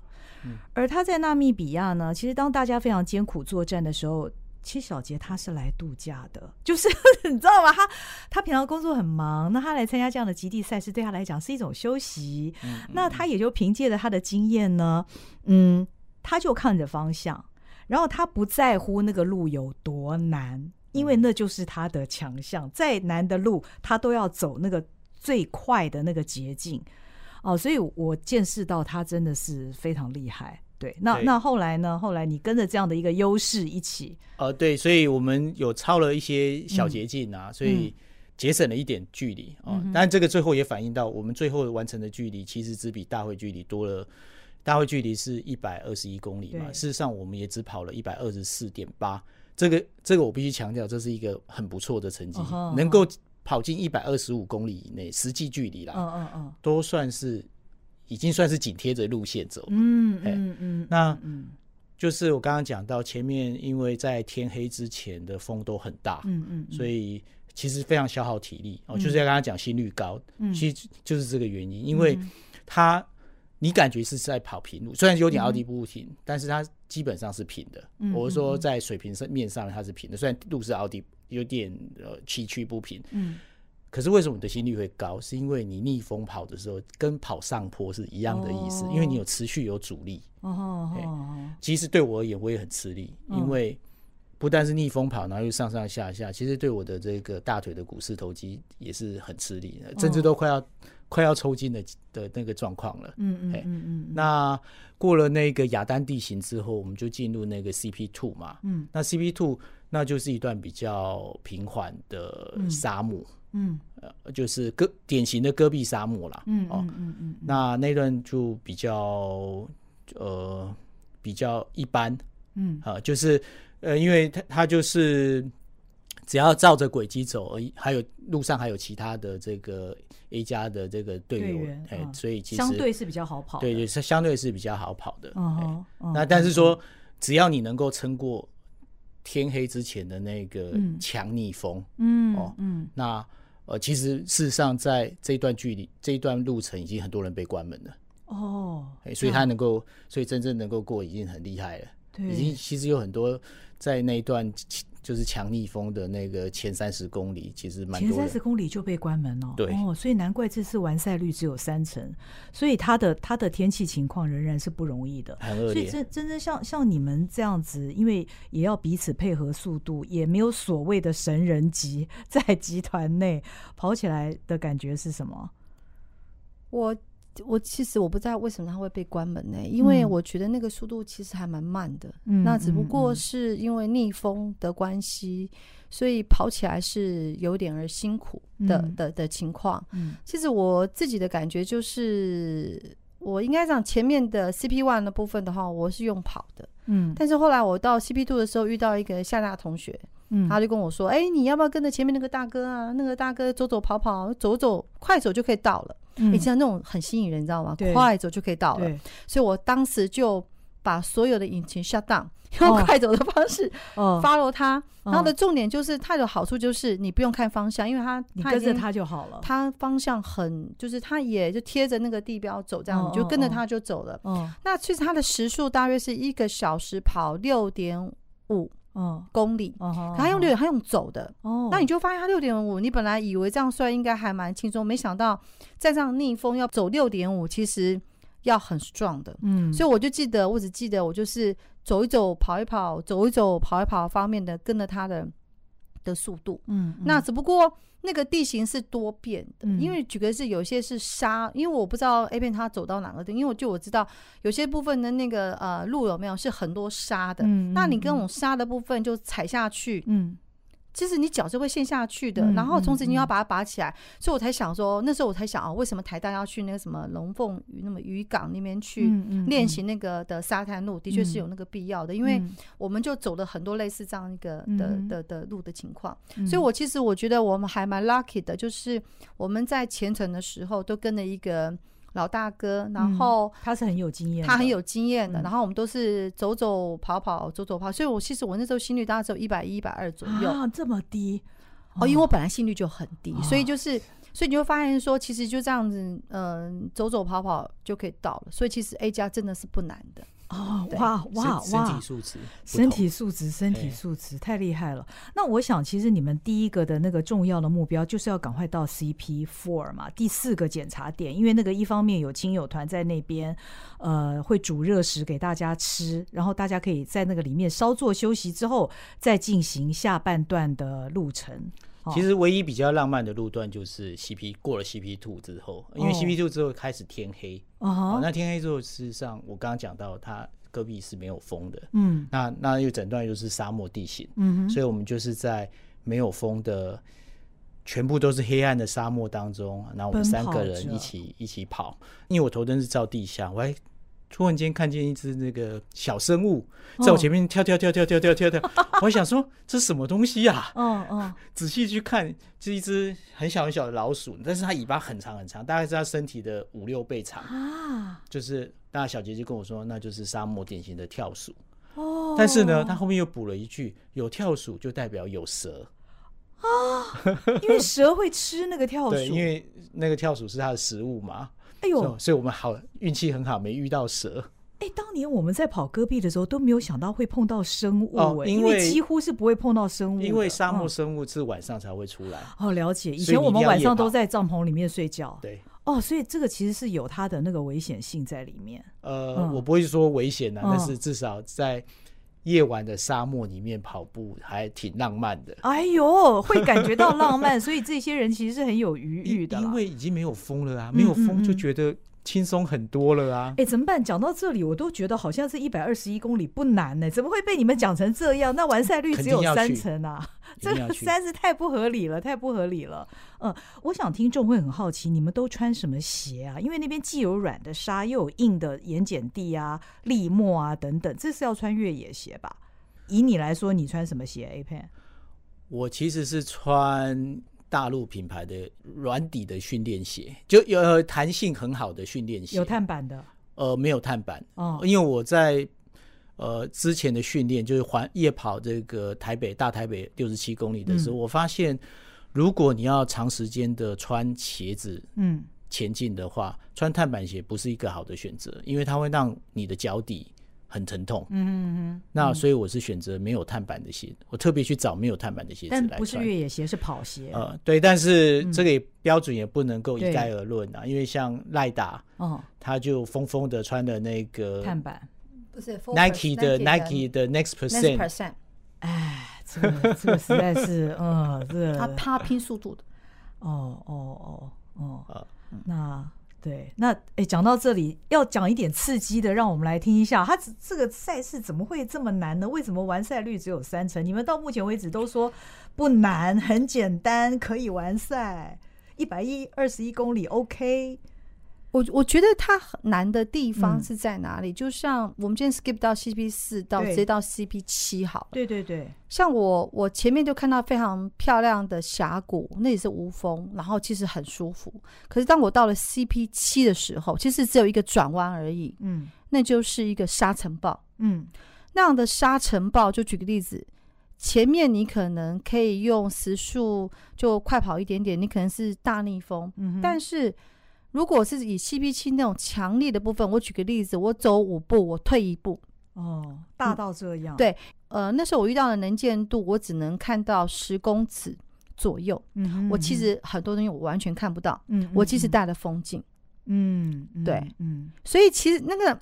而他在纳米比亚呢，其实当大家非常艰苦作战的时候，其实小杰他是来度假的，就是 <laughs> 你知道吗？他他平常工作很忙，那他来参加这样的极地赛事，对他来讲是一种休息。那他也就凭借着他的经验呢，嗯。他就看着方向，然后他不在乎那个路有多难，因为那就是他的强项。再难的路，他都要走那个最快的那个捷径。哦，所以我见识到他真的是非常厉害。对，那那后来呢？后来你跟着这样的一个优势一起，呃，对，所以我们有抄了一些小捷径啊，所以节省了一点距离啊。但这个最后也反映到，我们最后完成的距离其实只比大会距离多了。大会距离是一百二十一公里嘛？事实上，我们也只跑了一百二十四点八。这个，这个我必须强调，这是一个很不错的成绩，uh. 能够跑进一百二十五公里以内，实际距离啦，嗯嗯嗯，都算是已经算是紧贴着路线走。嗯嗯嗯，那就是我刚刚讲到前面，因为在天黑之前的风都很大，嗯嗯，所以其实非常消耗体力哦。就是要刚刚讲心率高，嗯，其实就是这个原因，因为它。你感觉是在跑平路，虽然有点凹凸不平，嗯，但是它基本上是平的。嗯、我是说，在水平上面上它是平的，虽然路是凹凸，有点呃崎岖不平。嗯，可是为什么你的心率会高？是因为你逆风跑的时候，跟跑上坡是一样的意思，哦、因为你有持续有阻力。哦其实对我而言，我也很吃力，哦，因为不但是逆风跑，然后又上上下下，其实对我的这个大腿的股四头肌也是很吃力，甚至都快要。快要抽筋的的那个状况了。嗯嗯嗯嗯。那过了那个亚丹地形之后，我们就进入那个 CP Two 嘛。嗯。那 CP Two 那就是一段比较平缓的沙漠。嗯。呃，就是戈典型的戈壁沙漠啦。嗯嗯嗯嗯。那那段就比较呃比较一般。嗯。啊，就是呃，因为它它就是。只要照着轨迹走而已，还有路上还有其他的这个 A 加的这个队友，哎、嗯，所以其实相对是比较好跑，对，对是相对是比较好跑的。嗯，那但是说，只要你能够撑过天黑之前的那个强逆风，嗯，哦，嗯，那呃，其实事实上在这一段距离、这一段路程，已经很多人被关门了。哦，所以他能够，所以真正能够过已经很厉害了。对，已经其实有很多在那一段。就是强逆风的那个前三十公里，其实蛮。前三十公里就被关门哦。对哦，所以难怪这次完赛率只有三成，所以它的它的天气情况仍然是不容易的，很恶劣。所以真真正像像你们这样子，因为也要彼此配合速度，也没有所谓的神人级在集团内跑起来的感觉是什么？我。我其实我不知道为什么它会被关门呢？因为我觉得那个速度其实还蛮慢的。嗯，那只不过是因为逆风的关系，所以跑起来是有点儿辛苦的的的，的情况。嗯，其实我自己的感觉就是，我应该讲前面的 CP one 的部分的话，我是用跑的。嗯，但是后来我到 CP two 的时候，遇到一个夏娜同学。嗯，他就跟我说：“哎、欸，你要不要跟着前面那个大哥啊？那个大哥走走跑跑，走走快走就可以到了。嗯，你知道那种很吸引人，你知道吗？快走就可以到了。所以我当时就把所有的引擎 shut down，用快走的方式 follow 他。哦、然后的重点就是，它的好处就是你不用看方向，因为他你跟着他就好了。他方向很，就是他也就贴着那个地标走，这样你就跟着他就走了。哦，那其实他的时速大约是一个小时跑六点五。”嗯，公里，可他用六点，他用走的，哦，那你就发现他六点五，你本来以为这样算应该还蛮轻松，没想到再这样逆风要走六点五，其实要很 strong 的，嗯，所以我就记得，我只记得我就是走一走，跑一跑，走一走，跑一跑方面的跟着他的的速度，嗯，嗯，那只不过。那个地形是多变的，因为举个是有些是沙，因为我不知道 A 片它走到哪个地，因为我就我知道有些部分的那个呃路有没有是很多沙的，那你跟那种沙的部分就踩下去，嗯。其实你脚是会陷下去的，然后从此你要把它拔起来，所以我才想说，那时候我才想啊，为什么台大要去那个什么龙凤渔那么渔港那边去练习那个的沙滩路，的确是有那个必要的，因为我们就走了很多类似这样一个的的的路的情况，所以我其实我觉得我们还蛮 lucky 的，就是我们在前程的时候都跟了一个。老大哥，然后、嗯、他是很有经验，他很有经验的。然后我们都是走走跑跑，走走跑。所以我其实我那时候心率大概只有一百一、一百二左右啊，这么低哦。因为我本来心率就很低，哦、所以就是，所以你会发现说，其实就这样子，嗯，走走跑跑就可以到了。所以其实 A 加真的是不难的。哦，哇哇哇！身体素质，身体素质，身体素质，太厉害了。那我想，其实你们第一个的那个重要的目标，就是要赶快到 CP Four 嘛，第四个检查点。因为那个一方面有亲友团在那边，呃，会煮热食给大家吃，然后大家可以在那个里面稍作休息之后，再进行下半段的路程。其实唯一比较浪漫的路段就是 CP 过了 CP Two 之后，因为 CP Two 之后开始天黑。哦，那天黑之后，事实上我刚刚讲到，它戈壁是没有风的。嗯，那那又整段又是沙漠地形。嗯，所以我们就是在没有风的，全部都是黑暗的沙漠当中，然后我们三个人一起一起跑。因为我头灯是照地下，我还。突然间看见一只那个小生物在我前面跳跳跳跳跳跳跳跳，<laughs> 我想说这是什么东西呀？嗯嗯，仔细去看，是一只很小很小的老鼠，但是它尾巴很长很长，大概是它身体的五六倍长啊。就是大小姐就跟我说，那就是沙漠典型的跳鼠。哦，但是呢，他后面又补了一句：有跳鼠就代表有蛇啊，因为蛇会吃那个跳鼠，<laughs> 对，因为那个跳鼠是它的食物嘛。哎呦，所以我们好运气很好，没遇到蛇。哎，当年我们在跑戈壁的时候都没有想到会碰到生物，哎，因为几乎是不会碰到生物，因为沙漠生物是晚上才会出来。哦，了解。以前我们晚上都在帐篷里面睡觉。对。哦，所以这个其实是有它的那个危险性在里面。呃，我不会说危险的，但是至少在。夜晚的沙漠里面跑步还挺浪漫的。哎呦，<laughs> 会感觉到浪漫，所以这些人其实是很有余裕的。因为已经没有风了啊，没有风就觉得轻松很多了啊。哎，怎么办？讲到这里，我都觉得好像是一百二十一公里不难呢，怎么会被你们讲成这样？那完赛率只有三成啊！这个实在是太不合理了，太不合理了。嗯，我想听众会很好奇，你们都穿什么鞋啊？因为那边既有软的沙，又有硬的盐碱地啊、礫沫啊等等，这是要穿越野鞋吧？以你来说，你穿什么鞋？A Pen？我其实是穿大陆品牌的软底的训练鞋，就有弹性很好的训练鞋，有碳板的。呃，没有碳板哦，因为我在。呃，之前的训练就是环夜跑这个台北大台北六十七公里的时候，嗯、我发现如果你要长时间的穿鞋子，嗯，前进的话，穿碳板鞋不是一个好的选择，因为它会让你的脚底很疼痛。嗯嗯嗯。那所以我是选择没有碳板的鞋，我特别去找没有碳板的鞋子来穿。但不是越野鞋，是跑鞋。呃，对，但是这个标准也不能够一概而论啊，因为像赖达，哦，他就疯疯的穿的那个碳板，不是 Nike 的 Nike 的 Next Percent。哎，这个这个实在是，嗯，这个他他拼速度的。哦哦哦哦，那对，那哎，讲到这里要讲一点刺激的，让我们来听一下，他这个赛事怎么会这么难呢？为什么完赛率只有三成？你们到目前为止都说不难，很简单，可以完赛，一百一二十一公里，OK。我我觉得它很难的地方是在哪里？嗯、就像我们今天 skip 到 CP 四到直接到 CP 七好了。对对对，像我我前面就看到非常漂亮的峡谷，那也是无风，然后其实很舒服。可是当我到了 CP 七的时候，其实只有一个转弯而已。嗯，那就是一个沙尘暴。嗯，那样的沙尘暴，就举个例子，前面你可能可以用时速就快跑一点点，你可能是大逆风。嗯，但是。如果是以 CP 七那种强力的部分，我举个例子，我走五步，我退一步。哦，大到这样。嗯、对，呃，那时候我遇到的能见度，我只能看到十公尺左右。嗯哼嗯哼，我其实很多东西我完全看不到。嗯，嗯，嗯，我其实带了风镜。嗯，对，嗯，嗯，所以其实那个。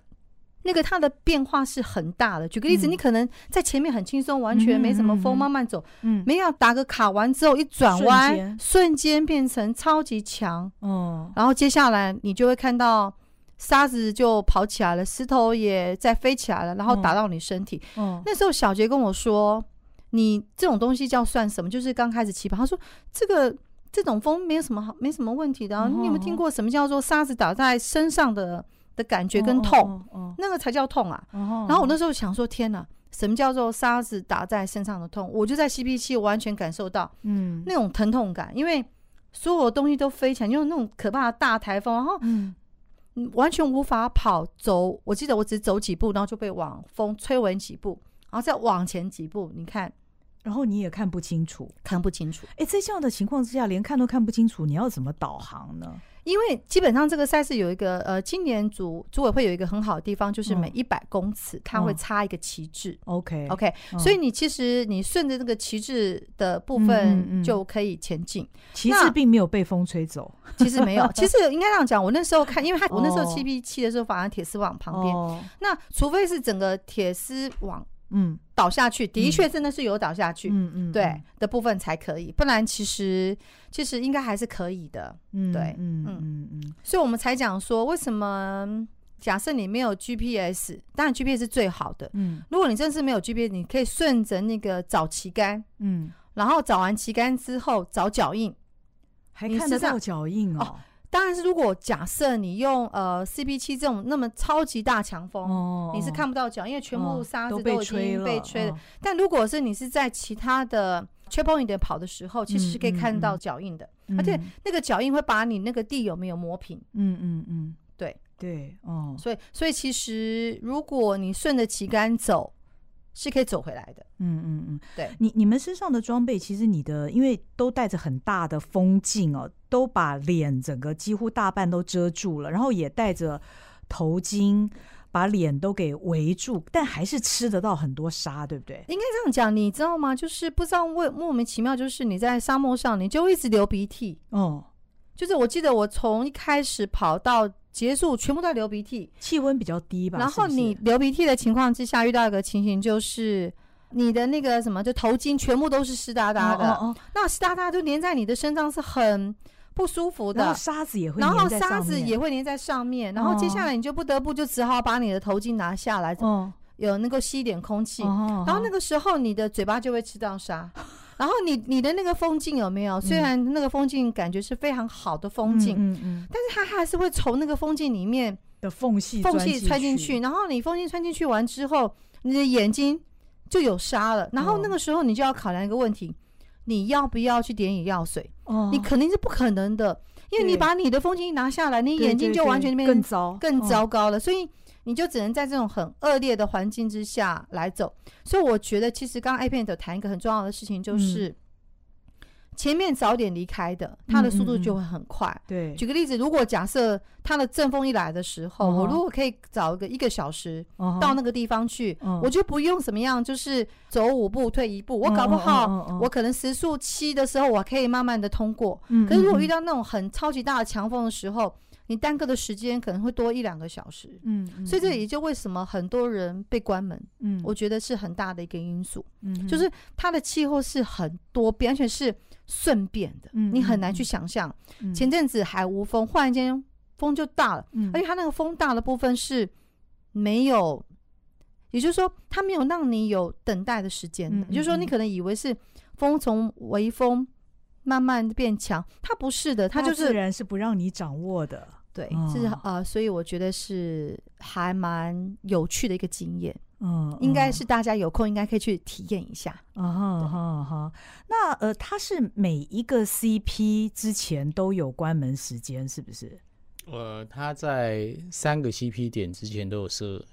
那个它的变化是很大的。举个例子，你可能在前面很轻松，完全没什么风，慢慢走。嗯，没有打个卡完之后一转弯，瞬间变成超级强。嗯，然后接下来你就会看到沙子就跑起来了，石头也在飞起来了，然后打到你身体。嗯，那时候小杰跟我说：“你这种东西叫算什么？就是刚开始起跑。”他说：“这个这种风没有什么好，没什么问题的。你有没有听过什么叫做沙子打在身上的？”的感觉跟痛，oh, oh, oh, oh. 那个才叫痛啊！Oh, oh, oh. 然后我那时候想说：天哪，什么叫做沙子打在身上的痛？我就在 CP 七完全感受到，嗯，那种疼痛感，因为所有的东西都飞起来，因为那种可怕的大台风，然后嗯，完全无法跑走。我记得我只走几步，然后就被往风吹稳几步，然后再往前几步，你看，然后你也看不清楚，看不清楚。哎，在这样的情况之下，连看都看不清楚，你要怎么导航呢？因为基本上这个赛事有一个呃，今年组组委会有一个很好的地方，就是每一百公尺、嗯、它会插一个旗帜。OK OK，、嗯、所以你其实你顺着这个旗帜的部分就可以前进。旗帜并没有被风吹走，<laughs> 其实没有。其实应该这样讲，我那时候看，因为他我那时候七 P 七的时候，反而铁丝网旁边。哦、那除非是整个铁丝网。嗯，倒下去的确真的是有倒下去，嗯嗯，对的部分才可以，不然其实其实应该还是可以的，嗯，对，嗯嗯。嗯，所以我们才讲说，为什么假设你没有 GPS，当然 GPS 是最好的，嗯，如果你真是没有 GPS，你可以顺着那个找旗杆，嗯，然后找完旗杆之后找脚印，还看得到脚印哦。当然是，如果假设你用呃 CB 七这种那么超级大强风，哦、你是看不到脚，因为全部沙子都已经被吹了。哦、但如果是你是在其他的 checkpoint 跑的时候，其实是可以看到脚印的，嗯嗯嗯、而且那个脚印会把你那个地有没有磨平。嗯嗯嗯，对。对哦，所以所以其实如果你顺着旗杆走。是可以走回来的，嗯嗯嗯，对你你们身上的装备，其实你的因为都带着很大的风镜哦，都把脸整个几乎大半都遮住了，然后也带着头巾，把脸都给围住，但还是吃得到很多沙，对不对？应该这样讲，你知道吗？就是不知道为莫名其妙，就是你在沙漠上，你就一直流鼻涕，哦，就是我记得我从一开始跑到。结束，全部都在流鼻涕，气温比较低吧。然后你流鼻涕的情况之下，遇到一个情形就是，你的那个什么，就头巾全部都是湿哒哒的。哦哦哦，那湿哒哒就粘在你的身上，是很不舒服的。然后沙子也会，然后沙子也会粘在上面。然后接下来你就不得不就只好把你的头巾拿下来，哦，有能够吸一点空气。然后那个时候你的嘴巴就会吃到沙。然后你你的那个风镜有没有？虽然那个风镜感觉是非常好的风镜，嗯嗯嗯，但是它还是会从那个风镜里面的缝隙缝隙穿进去。然后你风镜穿进去完之后，你的眼睛就有沙了。然后那个时候你就要考量一个问题：你要不要去点眼药水？哦，你肯定是不可能的，因为你把你的风镜一拿下来，你眼睛就完全变更糟更糟糕了。所以。你就只能在这种很恶劣的环境之下来走，所以我觉得其实刚刚 A 片有谈一个很重要的事情，就是前面早点离开的，他的速度就会很快。对，举个例子，如果假设他的阵风一来的时候，我如果可以早个一个小时到那个地方去，我就不用怎么样，就是走五步退一步。我搞不好，我可能时速七的时候，我可以慢慢的通过。可是如果遇到那种很超级大的强风的时候，你耽搁的时间可能会多一两个小时，嗯，所以这也就为什么很多人被关门，嗯，我觉得是很大的一个因素，嗯，就是它的气候是很多变，而且是顺变的，嗯，你很难去想象。前阵子还无风，忽然间风就大了，嗯，而且它那个风大的部分是没有，也就是说它没有让你有等待的时间的，也就是说你可能以为是风从微风慢慢变强，它不是的，它就是自然是不让你掌握的。对，是呃，所以我觉得是还蛮有趣的一个经验，嗯，应该是大家有空应该可以去体验一下，啊哈哈哈。那呃，它是每一个 CP 之前都有关门时间，是不是？呃，它在三个 CP 点之前都有设。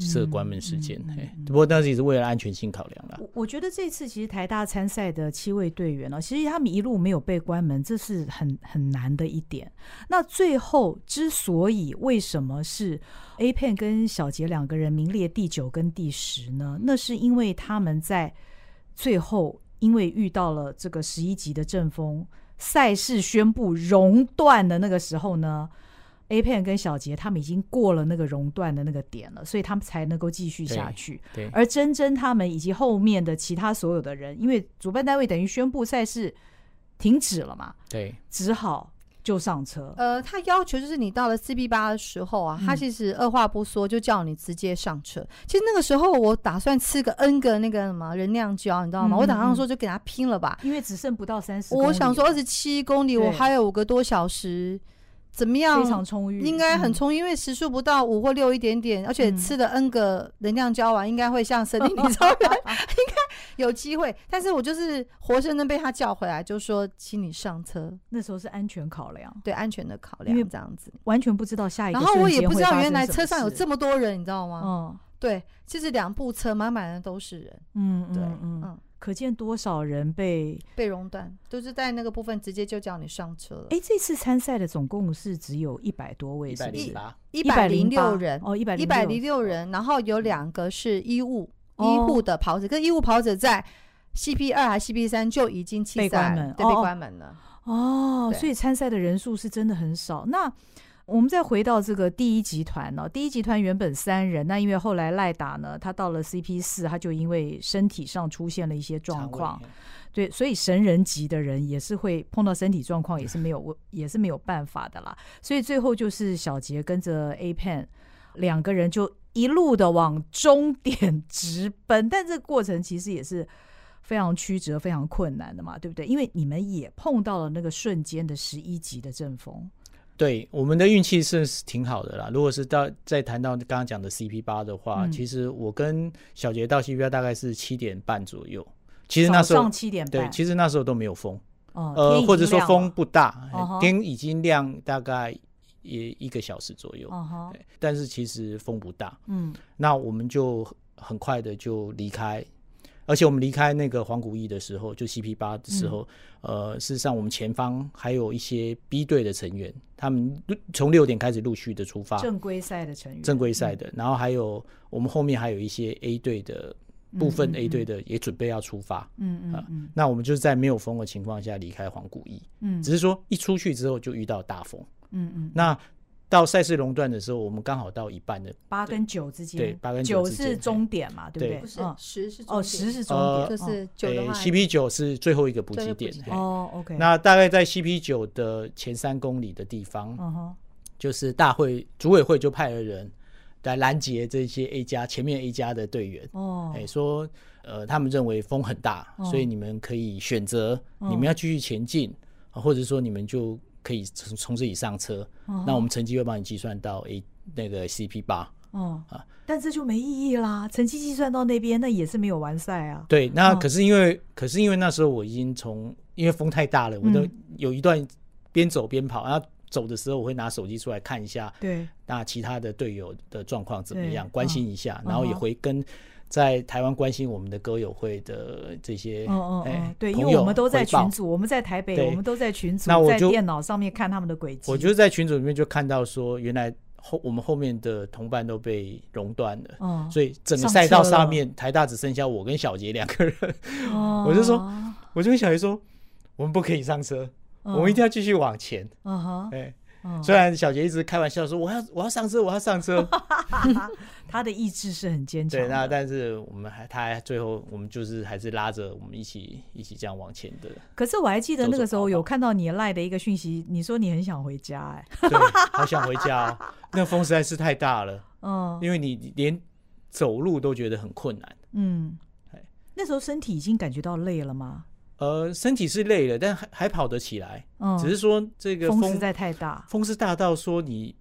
设关门时间，嘿，不过但是也是为了安全性考量啦。我我觉得这次其实台大参赛的七位队员呢，其实他们一路没有被关门，这是很很难的一点。那最后之所以为什么是 A Pen 跟小杰两个人名列第九跟第十呢？那是因为他们在最后因为遇到了这个十一级的阵风，赛事宣布熔断的那个时候呢。A Pen 跟小杰他们已经过了那个熔断的那个点了，所以他们才能够继续下去。对，对，而珍珍他们以及后面的其他所有的人，因为主办单位等于宣布赛事停止了嘛，对，只好就上车。呃，他要求就是你到了 CB 八的时候啊，他其实二话不说就叫你直接上车。嗯、其实那个时候我打算吃个 N 个那个什么能量胶，你知道吗？嗯、我打算说就给他拼了吧，因为只剩不到三十。我想说二十七公里，我还有五个多小时。怎么样？非常充裕，应该很充裕，因为时速不到五或六一点点，而且吃了 N 个能量胶丸，应该会像森林 <laughs> 里超人，应该有机会。但是我就是活生生被他叫回来，就说请你上车。那时候是安全考量，对安全的考量，因为这样子完全不知道下一个。然后我也不知道原来车上有这么多人，你知道吗？嗯，对，就是两部车满满的都是人。嗯，对，嗯。可见多少人被被熔断，就是在那个部分直接就叫你上车了。哎，这次参赛的总共是只有一百多位，一百零八，一百零六人哦，一百一百零六人。然后有两个是医务医护的跑者，跟医务跑者在 CP 二还 CP 三就已经弃赛了，对，被关门了。哦，所以参赛的人数是真的很少。那我们再回到这个第一集团呢？第一集团原本三人，那因为后来赖打呢，他到了 CP 四，他就因为身体上出现了一些状况，对，所以神人级的人也是会碰到身体状况，也是没有也是没有办法的啦。所以最后就是小杰跟着 A Pen 两个人就一路的往终点 <laughs> 直奔，但这个过程其实也是非常曲折、非常困难的嘛，对不对？因为你们也碰到了那个瞬间的十一级的阵风。对，我们的运气是挺好的啦。如果是到再谈到刚刚讲的 CP 八的话，嗯、其实我跟小杰到 CP 八大概是七点半左右。其实那时候七点半，对，其实那时候都没有风，哦、呃，或者说风不大，哦、天已经亮大概也一个小时左右。哦、但是其实风不大。嗯，那我们就很快的就离开。而且我们离开那个黄古义的时候，就 CP 八的时候，嗯、呃，事实上我们前方还有一些 B 队的成员，他们从六点开始陆续的出发，正规赛的成员，正规赛的，嗯、然后还有我们后面还有一些 A 队的部分 A 队的也准备要出发，嗯嗯，那我们就是在没有风的情况下离开黄古义，嗯，只是说一出去之后就遇到大风，嗯嗯，那。到赛事熔断的时候，我们刚好到一半的八跟九之间，对，八跟九是终点嘛，对不对？不是十是哦，十是终点，就是九的话，CP 九是最后一个补给点。哦，OK。那大概在 CP 九的前三公里的地方，就是大会组委会就派了人来拦截这些 A 加前面 A 加的队员。哦，哎，说呃，他们认为风很大，所以你们可以选择你们要继续前进，或者说你们就。可以从从这里上车，哦、那我们成绩会帮你计算到 A 那个 CP 八。哦。啊，但这就没意义啦，成绩计算到那边，那也是没有完赛啊。对，那可是因为，哦、可是因为那时候我已经从，因为风太大了，我都有一段边走边跑，嗯、然后走的时候我会拿手机出来看一下，对，那其他的队友的状况怎么样，关心一下，哦、然后也会跟在台湾关心我们的歌友会的这些，嗯嗯嗯，对，因为我们都在群组，我们在台北，我们都在群组，那我在电脑上面看他们的轨迹。我就在群组里面就看到说，原来后我们后面的同伴都被熔断了，嗯，所以整个赛道上面台大只剩下我跟小杰两个人，哦，我就说，我就跟小杰说，我们不可以上车，我们一定要继续往前，嗯哼，哎。虽然小杰一直开玩笑说，我要我要上车，我要上车，<laughs> 他的意志是很坚强。对，那但是我们还他还最后我们就是还是拉着我们一起一起这样往前的。可是我还记得那个时候有看到你赖的一个讯息，你说你很想回家，哎，<laughs> 对，好想回家，<laughs> 那风实在是太大了，嗯，因为你连走路都觉得很困难，嗯，那时候身体已经感觉到累了吗？呃，身体是累了，但还还跑得起来。嗯，只是说这个风，风实在太大，风是大到说你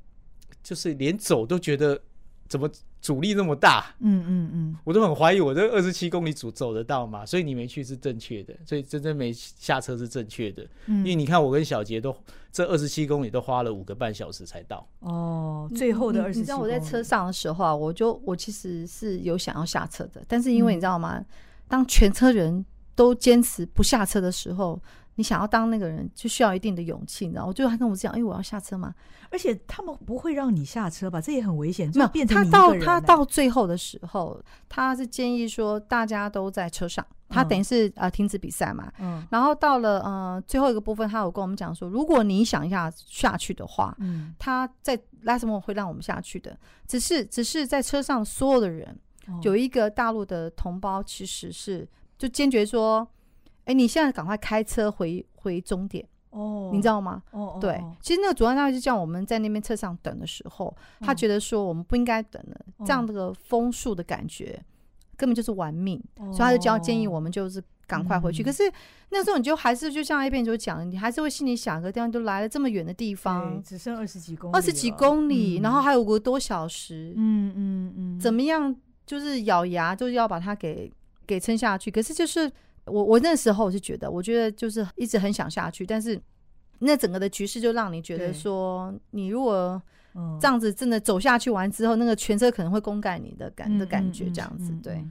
就是连走都觉得怎么阻力那么大。嗯嗯嗯，我都很怀疑我这二十七公里走走得到吗？所以你没去是正确的，所以真正没下车是正确的。嗯，因为你看我跟小杰都这二十七公里都花了五个半小时才到。哦，最后的二十七。你知道我在车上的时候啊，我就我其实是有想要下车的，但是因为你知道吗？嗯，当全车人。都坚持不下车的时候，你想要当那个人，就需要一定的勇气，你知道？我最后还跟我讲，哎、欸，我要下车嘛？而且他们不会让你下车吧？这也很危险。没有，变成他到他到最后的时候，他是建议说大家都在车上，他等于是啊、嗯呃、停止比赛嘛。嗯。然后到了呃最后一个部分，他有跟我们讲说，如果你想一下下去的话，嗯，他在 last moment 会让我们下去的，只是只是在车上所有的人，嗯、有一个大陆的同胞其实是。就坚决说，哎、欸，你现在赶快开车回回终点哦，oh, 你知道吗？哦，oh, oh, 对，其实那个主要大概就叫我们在那边车上等的时候，oh. 他觉得说我们不应该等了，oh. 这样的风速的感觉根本就是玩命，oh. 所以他就叫建议我们就是赶快回去。Oh. 可是那时候你就还是就像 A 片就讲，你还是会心里想个地方，都来了这么远的地方，只剩二十几公里，二十几公里，嗯、然后还有个多小时，嗯嗯嗯，怎么样？就是咬牙就是要把它给。给撑下去，可是就是我我那时候我是觉得，我觉得就是一直很想下去，但是那整个的局势就让你觉得说，你如果这样子真的走下去完之后，那个全车可能会公干你的感的感觉，这样子。对，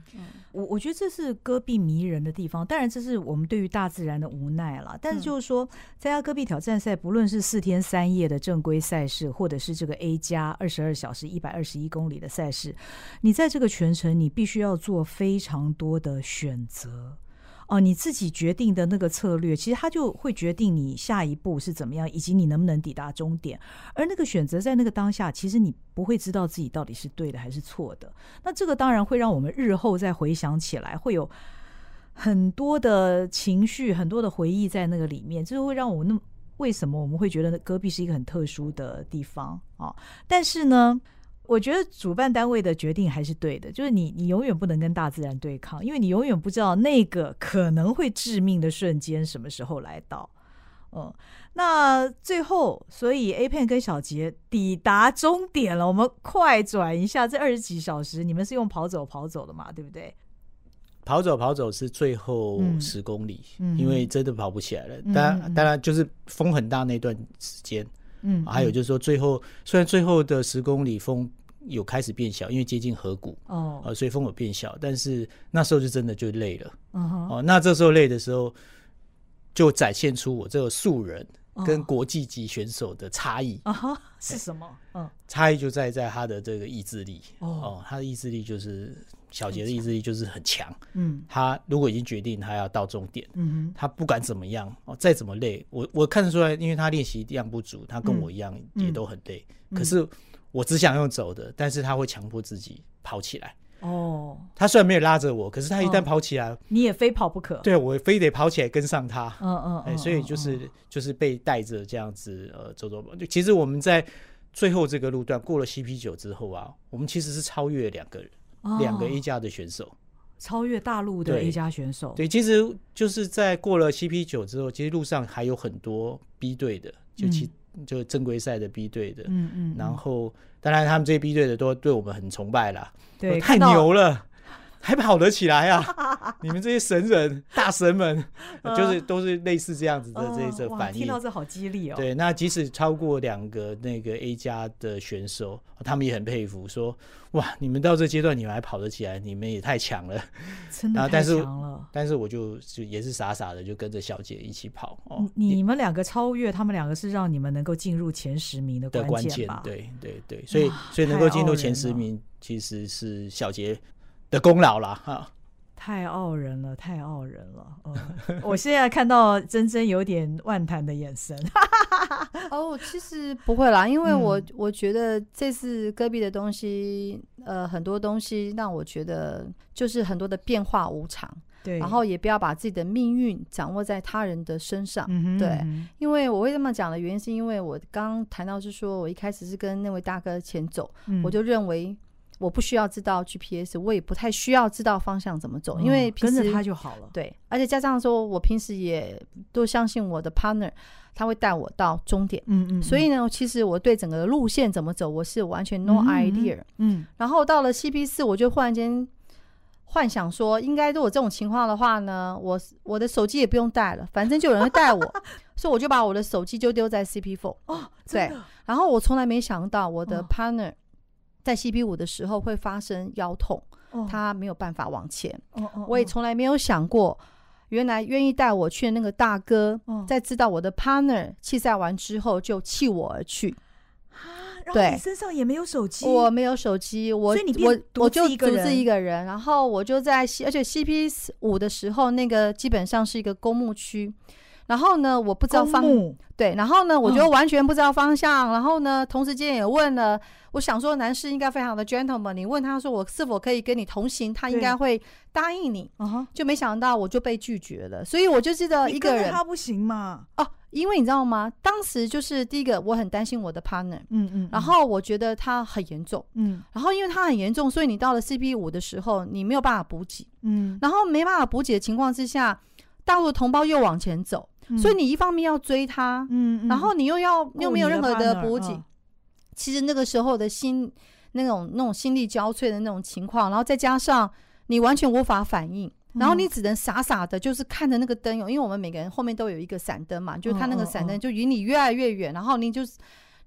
我我觉得这是戈壁迷人的地方，当然这是我们对于大自然的无奈了。但是就是说，参加戈壁挑战赛，不论是四天三夜的正规赛事，或者是这个 A 加二十二小时一百二十一公里的赛事，你在这个全程你必须要做非常多的选择。哦，你自己决定的那个策略，其实它就会决定你下一步是怎么样，以及你能不能抵达终点。而那个选择在那个当下，其实你不会知道自己到底是对的还是错的。那这个当然会让我们日后再回想起来，会有很多的情绪、很多的回忆在那个里面，就会让我那为什么我们会觉得戈壁是一个很特殊的地方啊？但是呢，我觉得主办单位的决定还是对的，就是你，你永远不能跟大自然对抗，因为你永远不知道那个可能会致命的瞬间什么时候来到。嗯，那最后，所以 A Pen 跟小杰抵达终点了。我们快转一下，这二十几小时你们是用跑走跑走的嘛？对不对？跑走跑走是最后十公里，嗯、因为真的跑不起来了。当然、嗯，当然就是风很大那段时间。嗯，还有就是说，最后虽然最后的十公里风有开始变小，因为接近河谷哦，呃，所以风有变小，但是那时候就真的就累了。哦，那这时候累的时候，就展现出我这个素人跟国际级选手的差异是什么？嗯，<laughs> 差异就在在他的这个意志力哦，他的意志力就是。小杰的意志力就是很强，嗯，他如果已经决定他要到终点，嗯哼，他不管怎么样哦，再怎么累，我我看得出来，因为他练习量不足，他跟我一样也都很累。可是我只想用走的，但是他会强迫自己跑起来。哦，他虽然没有拉着我，可是他一旦跑起来，你也非跑不可。对，我非得跑起来跟上他。嗯嗯，哎，所以就是就是被带着这样子呃走走。就其实我们在最后这个路段过了 CP 九之后啊，我们其实是超越两个人。两个 A 加的选手，超越大陆的 A 加选手。对，其实就是在过了 CP 九之后，其实路上还有很多 B 队的，就其就正规赛的 B 队的。嗯嗯。然后，当然他们这些 B 队的都对我们很崇拜啦。对，太牛了，还跑得起来啊！<laughs> 你们这些神人、大神们，<laughs> 就是都是类似这样子的这一次反应。听到这好激励哦。对，那即使超过两个那个 A 加的选手，他们也很佩服，说：“哇，你们到这阶段你们还跑得起来，你们也太强了。”真的太强了。但是我就就也是傻傻的就跟着小姐一起跑哦。你们两个超越他们两个，是让你们能够进入前十名的关键吧？对对对，所以所以能够进入前十名，其实是小杰的功劳了哈。太傲人了，太傲人了！哦，<laughs> 我现在看到真真有点万谈的眼神。<laughs> 哦，其实不会啦，因为我、嗯、我觉得这次戈壁的东西，呃，很多东西让我觉得就是很多的变化无常。对，然后也不要把自己的命运掌握在他人的身上。嗯哼对，嗯、哼因为我会这么讲的原因，是因为我刚刚谈到是说我一开始是跟那位大哥前走，嗯、我就认为。我不需要知道 GPS，我也不太需要知道方向怎么走，因为跟着他就好了。对，而且加上说，我平时也都相信我的 partner，他会带我到终点。嗯嗯。所以呢，其实我对整个路线怎么走，我是完全 no idea。嗯。然后到了 CP 四，我就忽然间幻想说，应该如果这种情况的话呢，我我的手机也不用带了，反正就有人会带我，<laughs> 所以我就把我的手机就丢在 CP four。哦，对。然后我从来没想到我的 partner。在 CP 五的时候会发生腰痛，他没有办法往前。我也从来没有想过，原来愿意带我去的那个大哥，在知道我的 partner 弃赛完之后就弃我而去。对，身上也没有手机，我没有手机，我我我就独自一个人，然后我就在 C，而且 CP 五的时候，那个基本上是一个公墓区。然后呢，我不知道方木对，然后呢，我就完全不知道方向。嗯、然后呢，同时间也问了，我想说男士应该非常的 gentleman，你问他说我是否可以跟你同行，他应该会答应你。对就没想到我就被拒绝了。所以我就记得一个人，他不行嘛？哦，因为你知道吗？当时就是第一个，我很担心我的 partner，嗯嗯，嗯然后我觉得他很严重，嗯，然后因为他很严重，所以你到了 CP 五的时候，你没有办法补给，嗯，然后没办法补给的情况之下，大陆的同胞又往前走。所以你一方面要追他，嗯，然后你又要又没有任何的补给，其实那个时候的心那种那种心力交瘁的那种情况，然后再加上你完全无法反应，然后你只能傻傻的，就是看着那个灯，因为我们每个人后面都有一个闪灯嘛，就看那个闪灯就离你越来越远，然后你就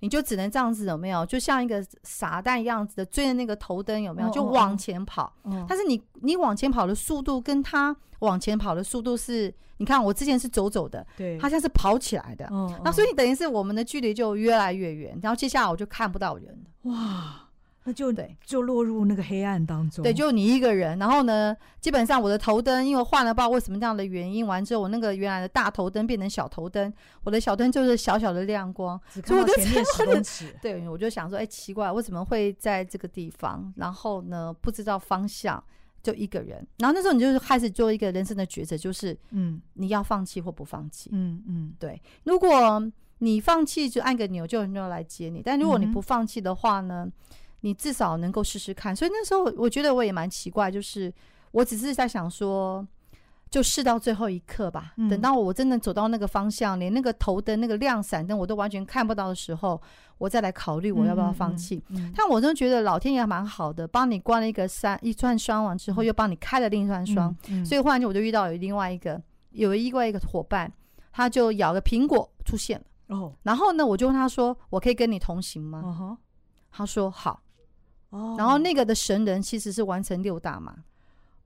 你就只能这样子有没有？就像一个傻蛋样子的追着那个头灯有没有？就往前跑，但是你你往前跑的速度跟他往前跑的速度是。你看，我之前是走走的，对，他现在是跑起来的，嗯，那所以等于是我们的距离就越来越远，然后接下来我就看不到人了，哇，那就得就落入那个黑暗当中，对，就你一个人，然后呢，基本上我的头灯因为换了，不知道为什么这样的原因，完之后我那个原来的大头灯变成小头灯，我的小灯就是小小的亮光，只看到前面十公尺，对，我就想说，哎，奇怪，为什么会在这个地方？然后呢，不知道方向。就一个人，然后那时候你就是开始做一个人生的抉择，就是嗯，你要放弃或不放弃，嗯嗯，对。如果你放弃，就按个钮，就有人来接你；但如果你不放弃的话呢，你至少能够试试看。所以那时候我觉得我也蛮奇怪，就是我只是在想说。就试到最后一刻吧。等到我真的走到那个方向，连那个头灯、那个亮闪灯我都完全看不到的时候，我再来考虑我要不要放弃。但我真的觉得老天爷蛮好的，帮你关了一个山一串双完之后，又帮你开了另一串双。所以忽然间我就遇到有另外一个有另外一个伙伴，他就咬个苹果出现了。哦，然后呢，我就问他说：“我可以跟你同行吗？”他说：“好。”哦，然后那个的神人其实是完成六大嘛。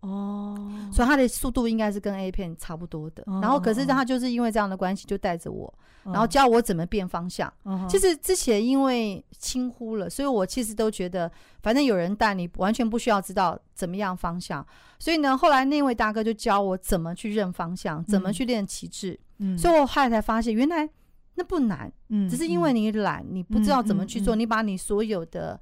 哦，所以他的速度应该是跟 A 片差不多的。然后，可是他就是因为这样的关系，就带着我，然后教我怎么变方向。其实之前因为轻忽了，所以我其实都觉得，反正有人带你，完全不需要知道怎么样方向。所以呢，后来那位大哥就教我怎么去认方向，怎么去练旗帜。所以我后来才发现，原来那不难，嗯只是因为你懒，你不知道怎么去做，你把你所有的。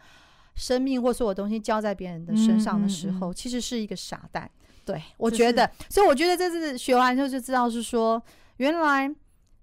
生命或所有东西交在别人的身上的时候，其实是一个傻蛋。对，我觉得，所以我觉得这次学完之后就知道是说，原来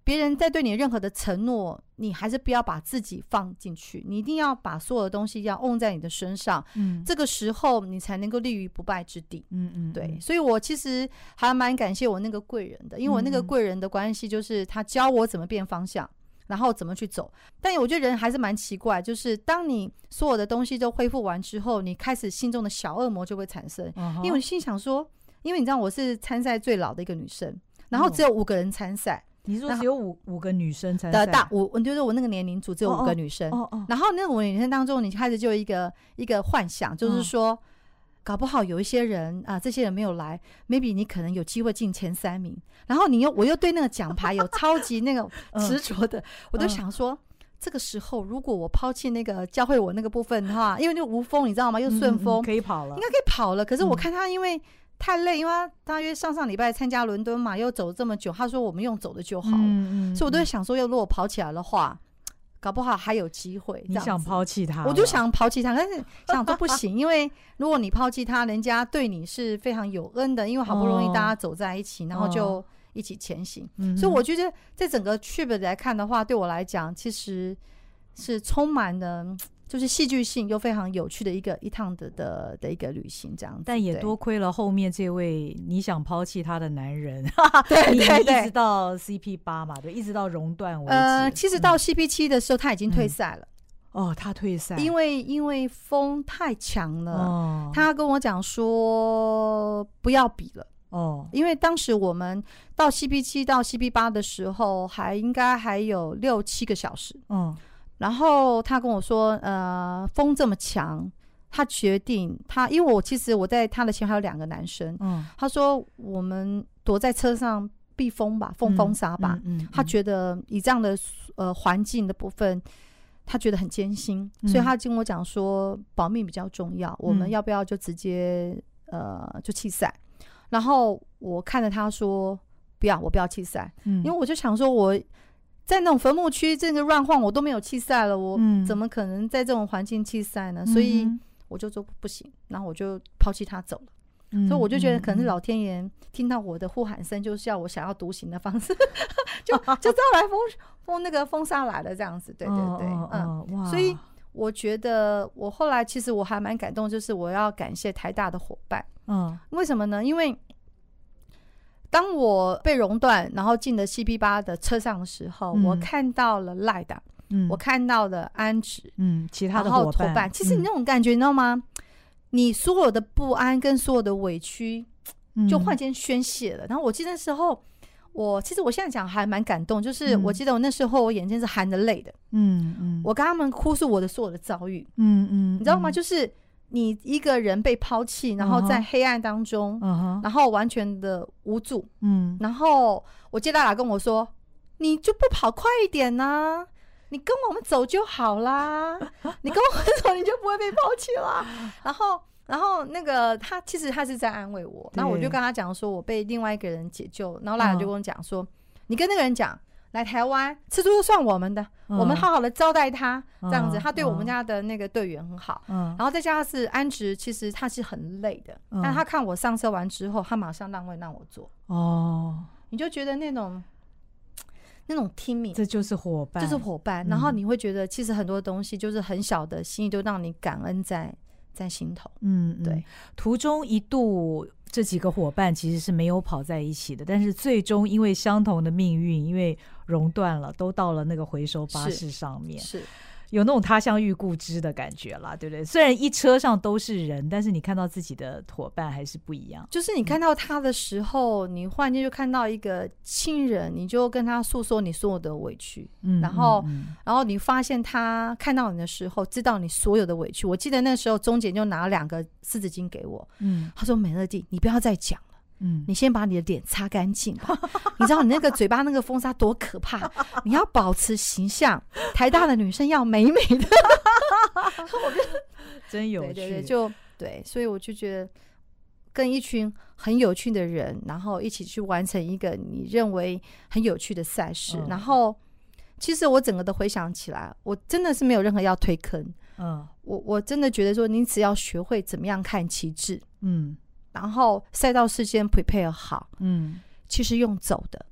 别人在对你任何的承诺，你还是不要把自己放进去，你一定要把所有的东西要 own 在你的身上。嗯，这个时候你才能够立于不败之地。嗯嗯，对。所以我其实还蛮感谢我那个贵人的，因为我那个贵人的关系就是他教我怎么变方向。然后怎么去走？但我觉得人还是蛮奇怪，就是当你所有的东西都恢复完之后，你开始心中的小恶魔就会产生，因为我心想说，因为你知道我是参赛最老的一个女生，然后只有五个人参赛。你说只有五五个女生参赛的大我，就是我那个年龄组只有五个女生。哦哦。然后那五个女生当中，你开始就有一个一个幻想，就是说。搞不好有一些人啊，这些人没有来，maybe 你可能有机会进前三名。然后你又我又对那个奖牌有超级那个 <laughs> 执着的，我都想说，这个时候如果我抛弃那个教会我那个部分的话，因为那个无风你知道吗？又顺风可以跑了，应该可以跑了。可是我看他因为太累，因为他大约上上礼拜参加伦敦嘛，又走这么久，他说我们用走的就好了，所以我都在想说，要如果跑起来的话。搞不好还有机会。你想抛弃他？我就想抛弃他，但是想都不行，因为如果你抛弃他，人家对你是非常有恩的，因为好不容易大家走在一起，然后就一起前行。所以我觉得，在整个 trip 来看的话，对我来讲，其实是充满了。就是戏剧性又非常有趣的一个一趟的的的一个旅行，这样子。但也多亏了后面这位你想抛弃他的男人 <laughs> <laughs> 对对对，一直到 CP 八嘛，对，一直到熔断为止。呃，其实到 CP 七的时候，他已经退赛了。哦，他退赛，因为因为风太强了。他跟我讲说不要比了。哦，因为当时我们到 CP 七到 CP 八的时候，还应该还有六七个小时。嗯。然后他跟我说：“呃，风这么强，他决定他，因为我其实我在他的前还有两个男生，嗯，他说我们躲在车上避风吧，风风沙吧。嗯嗯嗯、他觉得以这样的呃环境的部分，他觉得很艰辛，嗯、所以他跟我讲说保命比较重要，我们要不要就直接呃就弃赛？然后我看着他说不要，我不要弃赛，嗯，因为我就想说我。”在那种坟墓区，这个乱晃，我都没有弃赛了，我怎么可能在这种环境弃赛呢？嗯、所以我就说不行，然后我就抛弃他走了。嗯、所以我就觉得，可能是老天爷听到我的呼喊声，就是要我想要独行的方式，<laughs> 就 <laughs> 就招来风风那个风沙来了这样子。对对对，嗯，哇所以我觉得我后来其实我还蛮感动，就是我要感谢台大的伙伴。嗯，为什么呢？因为。当我被熔断，然后进了 CP 八的车上的时候，嗯、我看到了赖达，嗯，我看到了安植，嗯，其他的伙伴。伴其实你那种感觉，嗯、你知道吗？你所有的不安跟所有的委屈，就忽然间宣泄了。嗯、然后我记得那时候，我其实我现在讲还蛮感动，就是我记得我那时候我眼睛是含着泪的，嗯嗯，我跟他们哭诉我的所有的遭遇，嗯嗯，嗯你知道吗？就是。你一个人被抛弃，然后在黑暗当中，uh huh. 然后完全的无助。嗯、uh，huh. 然后我接到他跟我说：“你就不跑快一点呢、啊？你跟我们走就好啦，<laughs> 你跟我们走，你就不会被抛弃啦。<laughs> ”然后，然后那个他其实他是在安慰我，然后我就跟他讲说：“我被另外一个人解救。”然后拉雅就跟我讲说：“ uh huh. 你跟那个人讲。”来台湾吃猪肉算我们的，嗯、我们好好的招待他，这样子，嗯、他对我们家的那个队员很好。嗯，然后再加上是安植，其实他是很累的，嗯、但他看我上车完之后，他马上让位让我坐。哦，你就觉得那种那种听命，这就是伙伴，就是伙伴。然后你会觉得，其实很多东西就是很小的心意，都让你感恩在在心头。嗯，对。途中一度。这几个伙伴其实是没有跑在一起的，但是最终因为相同的命运，因为熔断了，都到了那个回收巴士上面。是。是有那种他乡遇故知的感觉啦，对不对？虽然一车上都是人，但是你看到自己的伙伴还是不一样。就是你看到他的时候，嗯、你忽然间就看到一个亲人，你就跟他诉说你所有的委屈，嗯，然后，嗯嗯、然后你发现他看到你的时候，知道你所有的委屈。我记得那时候钟姐就拿了两个湿纸巾给我，嗯，他说：“美乐蒂，你不要再讲。”嗯，你先把你的脸擦干净。<laughs> 你知道你那个嘴巴那个风沙多可怕？<laughs> 你要保持形象，台大的女生要美美的。<laughs> 真有趣，对对对，就对，所以我就觉得跟一群很有趣的人，然后一起去完成一个你认为很有趣的赛事。嗯、然后，其实我整个的回想起来，我真的是没有任何要推坑。嗯，我我真的觉得说，你只要学会怎么样看旗帜，嗯。然后赛道事先 prepare 好，嗯，其实用走的，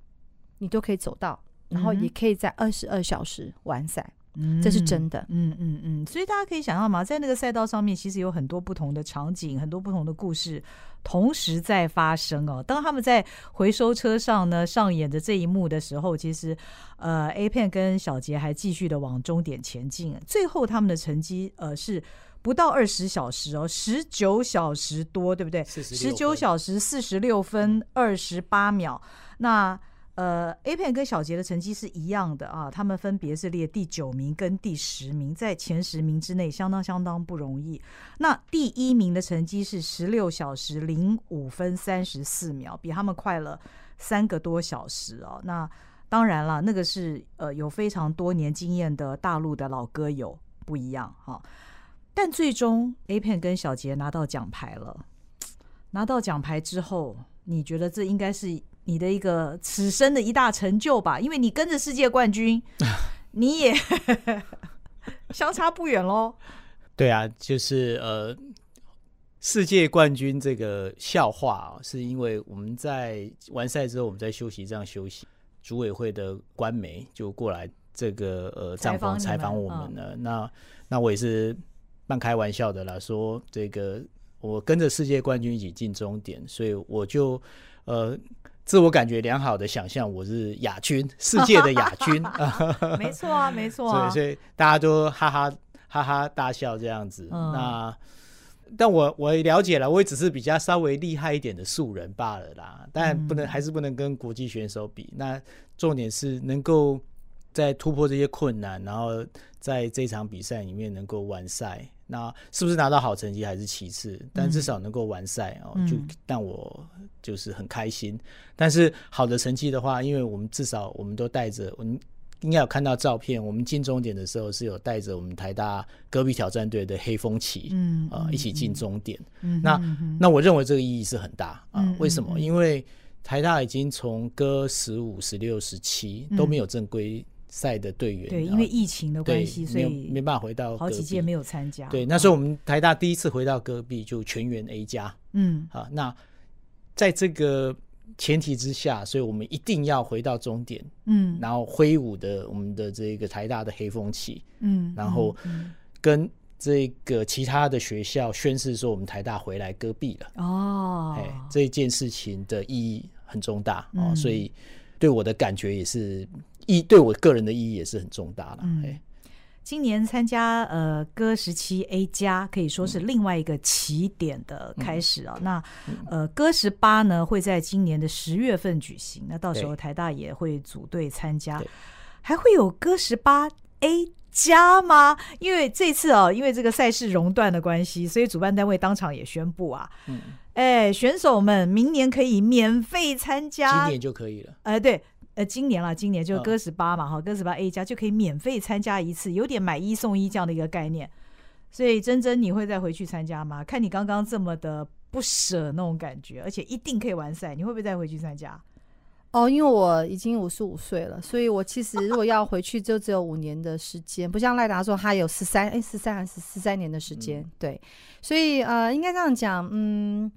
你都可以走到，然后也可以在二十二小时完赛，嗯，这是真的，嗯嗯嗯。所以大家可以想象嘛，在那个赛道上面，其实有很多不同的场景，很多不同的故事同时在发生哦。当他们在回收车上呢上演的这一幕的时候，其实呃，A Pen 跟小杰还继续的往终点前进，最后他们的成绩呃是。不到二十小时哦，十九小时多，对不对？十九小时四十六分二十八秒。那呃，A Pen 跟小杰的成绩是一样的啊，他们分别是列第九名跟第十名，在前十名之内，相当相当不容易。那第一名的成绩是十六小时零五分三十四秒，比他们快了三个多小时哦。那当然了，那个是呃有非常多年经验的大陆的老歌友不一样哈。但最终 A Pen 跟小杰拿到奖牌了，拿到奖牌之后，你觉得这应该是？你的一个此生的一大成就吧，因为你跟着世界冠军，<laughs> 你也 <laughs> 相差不远喽。对啊，就是呃，世界冠军这个笑话啊，是因为我们在完赛之后，我们在休息这样休息，组委会的官媒就过来这个呃帐篷采访我们了。嗯、那那我也是半开玩笑的啦，说这个我跟着世界冠军一起进终点，所以我就呃。自我感觉良好的想象，我是亚军，世界的亚军。<laughs> <laughs> 没错啊，没错啊。所以，所以大家都哈哈哈哈大笑这样子。嗯、那，但我我也了解了，我也只是比较稍微厉害一点的素人罢了啦。但不能，嗯、还是不能跟国际选手比。那重点是能够在突破这些困难，然后在这场比赛里面能够完赛。那是不是拿到好成绩还是其次，但至少能够完赛哦，就让我就是很开心。嗯、但是好的成绩的话，因为我们至少我们都带着，我们应该有看到照片，我们进终点的时候是有带着我们台大戈壁挑战队的黑风旗，嗯啊、呃，一起进终点。嗯、那那我认为这个意义是很大啊、呃。为什么？因为台大已经从戈十五、十六、十七都没有正规。赛的队员对，因为疫情的关系，所以没办法回到好几届没有参加。对，那时候我们台大第一次回到戈壁就全员 A 加。嗯，好，那在这个前提之下，所以我们一定要回到终点。嗯，然后挥舞的我们的这个台大的黑风旗。嗯，然后跟这个其他的学校宣誓说，我们台大回来戈壁了。哦，哎，这件事情的意义很重大哦，所以对我的感觉也是。意对我个人的意义也是很重大了。嗯，今年参加呃歌十七 A 加可以说是另外一个起点的开始啊。嗯、那呃歌十八呢会在今年的十月份举行，那到时候台大也会组队参加，还会有歌十八 A 加吗？因为这次啊，因为这个赛事熔断的关系，所以主办单位当场也宣布啊，嗯，哎，选手们明年可以免费参加，今年就可以了。哎，对。呃，今年了，今年就哥十八嘛，哈，戈十八 A 加就可以免费参加一次，有点买一送一这样的一个概念。所以珍珍，你会再回去参加吗？看你刚刚这么的不舍那种感觉，而且一定可以完赛，你会不会再回去参加？哦，因为我已经五十五岁了，所以我其实如果要回去，就只有五年的时间，不像赖达说他有十三，哎，十三还是十三年的时间，嗯、对，所以呃，应该这样讲，嗯。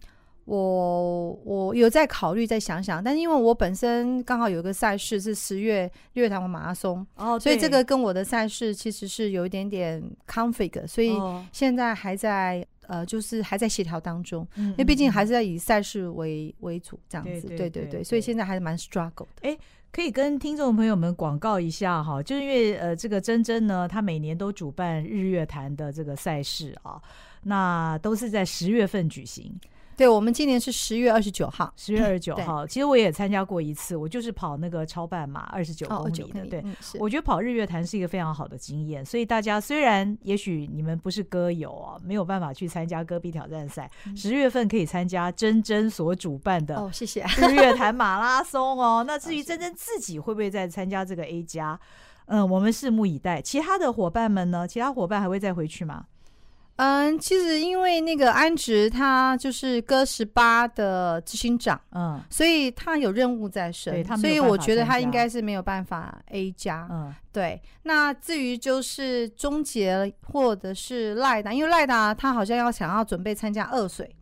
我我有在考虑，再想想，但是因为我本身刚好有一个赛事是十月日月潭马拉松，哦，所以这个跟我的赛事其实是有一点点 conflict，所以现在还在呃，就是还在协调当中，嗯、因为毕竟还是在以赛事为为主这样子，对对对，对对。对，所以现在还是蛮 struggle 的。哎，可以跟听众朋友们广告一下哈，就是因为呃，这个珍珍呢，她每年都主办日月潭的这个赛事啊，那都是在十月份举行。对，我们今年是十月二十九号，十月二十九 <laughs> 号。其实我也参加过一次，我就是跑那个超半马二十九公里的。对，我觉得跑日月潭是一个非常好的经验。所以大家虽然也许你们不是歌友啊，没有办法去参加戈壁挑战赛，十月份可以参加珍珍所主办的哦，谢谢 <laughs> 日月潭马拉松哦。那至于珍珍自己会不会再参加这个 A 加，嗯，我们拭目以待。其他的伙伴们呢？其他伙伴还会再回去吗？嗯，其实因为那个安植他就是哥十八的执行长，嗯，所以他有任务在身，所以我觉得他应该是没有办法 A 加，嗯，对。那至于就是终结或者是赖达，因为赖达他好像要想要准备参加二水。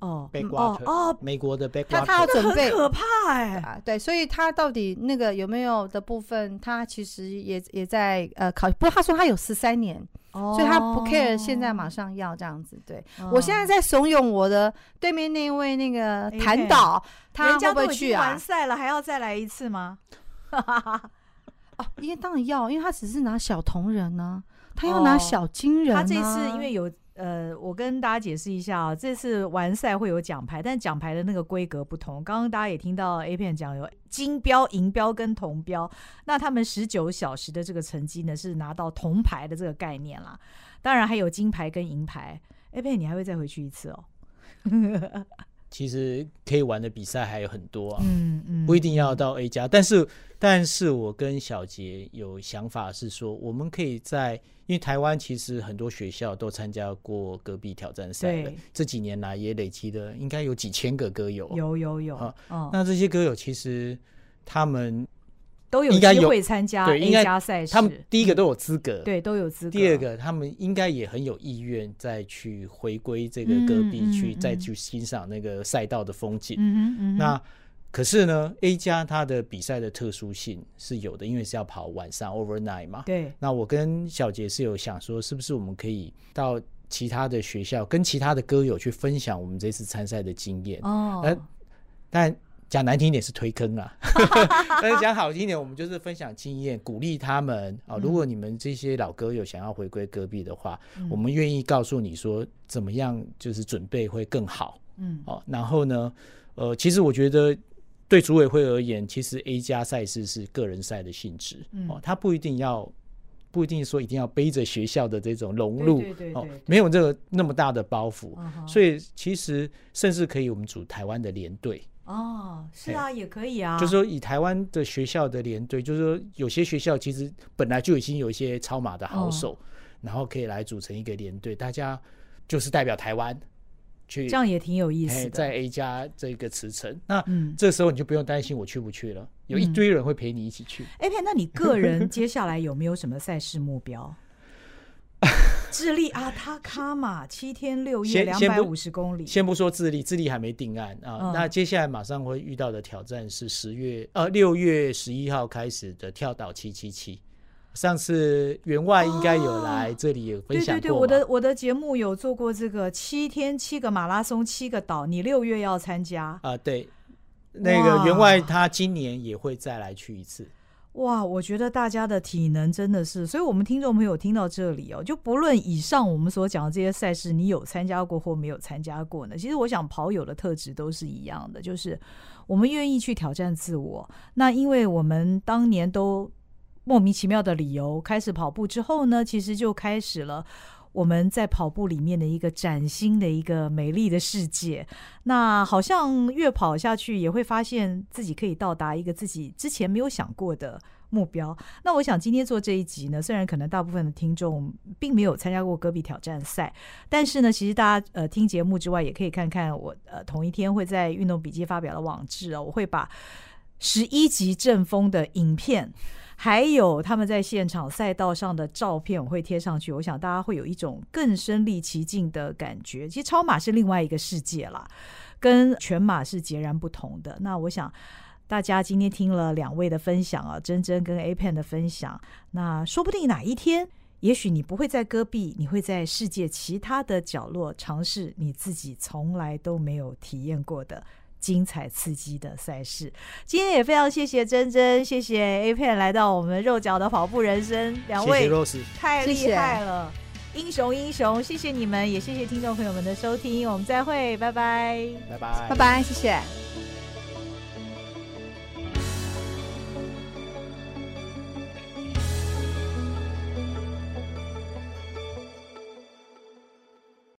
哦，哦哦，美国的 back，他他要准备，可怕哎、啊，对，所以他到底那个有没有的部分，他其实也也在呃考，不过他说他有十三年，哦，所以他不 care 现在马上要这样子。对、哦、我现在在怂恿我的对面那位那个谭导，他会不会去啊？完赛了还要再来一次吗？<laughs> 哦，因为当然要，因为他只是拿小铜人呢、啊。他要拿小金人、啊哦。他这次因为有呃，我跟大家解释一下啊，这次完赛会有奖牌，但奖牌的那个规格不同。刚刚大家也听到 A 片讲有金标、银标跟铜标，那他们十九小时的这个成绩呢是拿到铜牌的这个概念啦。当然还有金牌跟银牌。A 片你还会再回去一次哦。<laughs> 其实可以玩的比赛还有很多啊，嗯嗯，不一定要到 A 加，但是，但是我跟小杰有想法是说，我们可以在，因为台湾其实很多学校都参加过戈壁挑战赛的，这几年来也累积了应该有几千个歌友，有有有啊，哦、那这些歌友其实他们。都有机会参加 A 加赛事，他们第一个都有资格，对，都有资格。第二个，他们应该也很有意愿再去回归这个戈壁去，再去欣赏那个赛道的风景。嗯嗯。那可是呢，A 加它的比赛的特殊性是有的，因为是要跑晚上 overnight 嘛。对。那我跟小杰是有想说，是不是我们可以到其他的学校，跟其他的歌友去分享我们这次参赛的经验？哦。但。讲难听一点是推坑啊，<laughs> 但是讲好听一点，我们就是分享经验，鼓励他们啊。如果你们这些老歌友想要回归戈壁的话，嗯、我们愿意告诉你说怎么样，就是准备会更好。嗯，哦，然后呢，呃，其实我觉得对组委会而言，其实 A 加赛事是个人赛的性质，哦，他不一定要，不一定说一定要背着学校的这种融入，哦，没有这个那么大的包袱，所以其实甚至可以我们组台湾的连队。哦，是啊，也可以啊。就是说，以台湾的学校的连队，就是说，有些学校其实本来就已经有一些超马的好手，然后可以来组成一个连队，大家就是代表台湾去，这样也挺有意思的。在 A 加这个驰骋，那这时候你就不用担心我去不去了，有一堆人会陪你一起去。哎，那你个人接下来有没有什么赛事目标？<laughs> 智利阿塔卡马七天六夜两百五十公里。先不说智利，智利还没定案啊。嗯、那接下来马上会遇到的挑战是十月呃六月十一号开始的跳岛七七七。上次员外应该有来这里有分享。对对对，我的我的节目有做过这个七天七个马拉松七个岛，你六月要参加啊、呃？对，那个员外他今年也会再来去一次。哇，我觉得大家的体能真的是，所以我们听众朋友听到这里哦，就不论以上我们所讲的这些赛事，你有参加过或没有参加过呢？其实我想跑友的特质都是一样的，就是我们愿意去挑战自我。那因为我们当年都莫名其妙的理由开始跑步之后呢，其实就开始了。我们在跑步里面的一个崭新的一个美丽的世界，那好像越跑下去，也会发现自己可以到达一个自己之前没有想过的目标。那我想今天做这一集呢，虽然可能大部分的听众并没有参加过戈壁挑战赛，但是呢，其实大家呃听节目之外，也可以看看我呃同一天会在运动笔记发表的网志哦，我会把十一级阵风的影片。还有他们在现场赛道上的照片，我会贴上去。我想大家会有一种更身历其境的感觉。其实超马是另外一个世界啦，跟全马是截然不同的。那我想大家今天听了两位的分享啊，珍珍跟 A Pen 的分享，那说不定哪一天，也许你不会在戈壁，你会在世界其他的角落尝试你自己从来都没有体验过的。精彩刺激的赛事，今天也非常谢谢珍珍，谢谢 A Pen 来到我们肉脚的跑步人生，两位太厉害了，谢谢。英雄英雄，谢谢你们，也谢谢听众朋友们的收听，我们再会，拜拜，拜拜，拜拜，谢谢。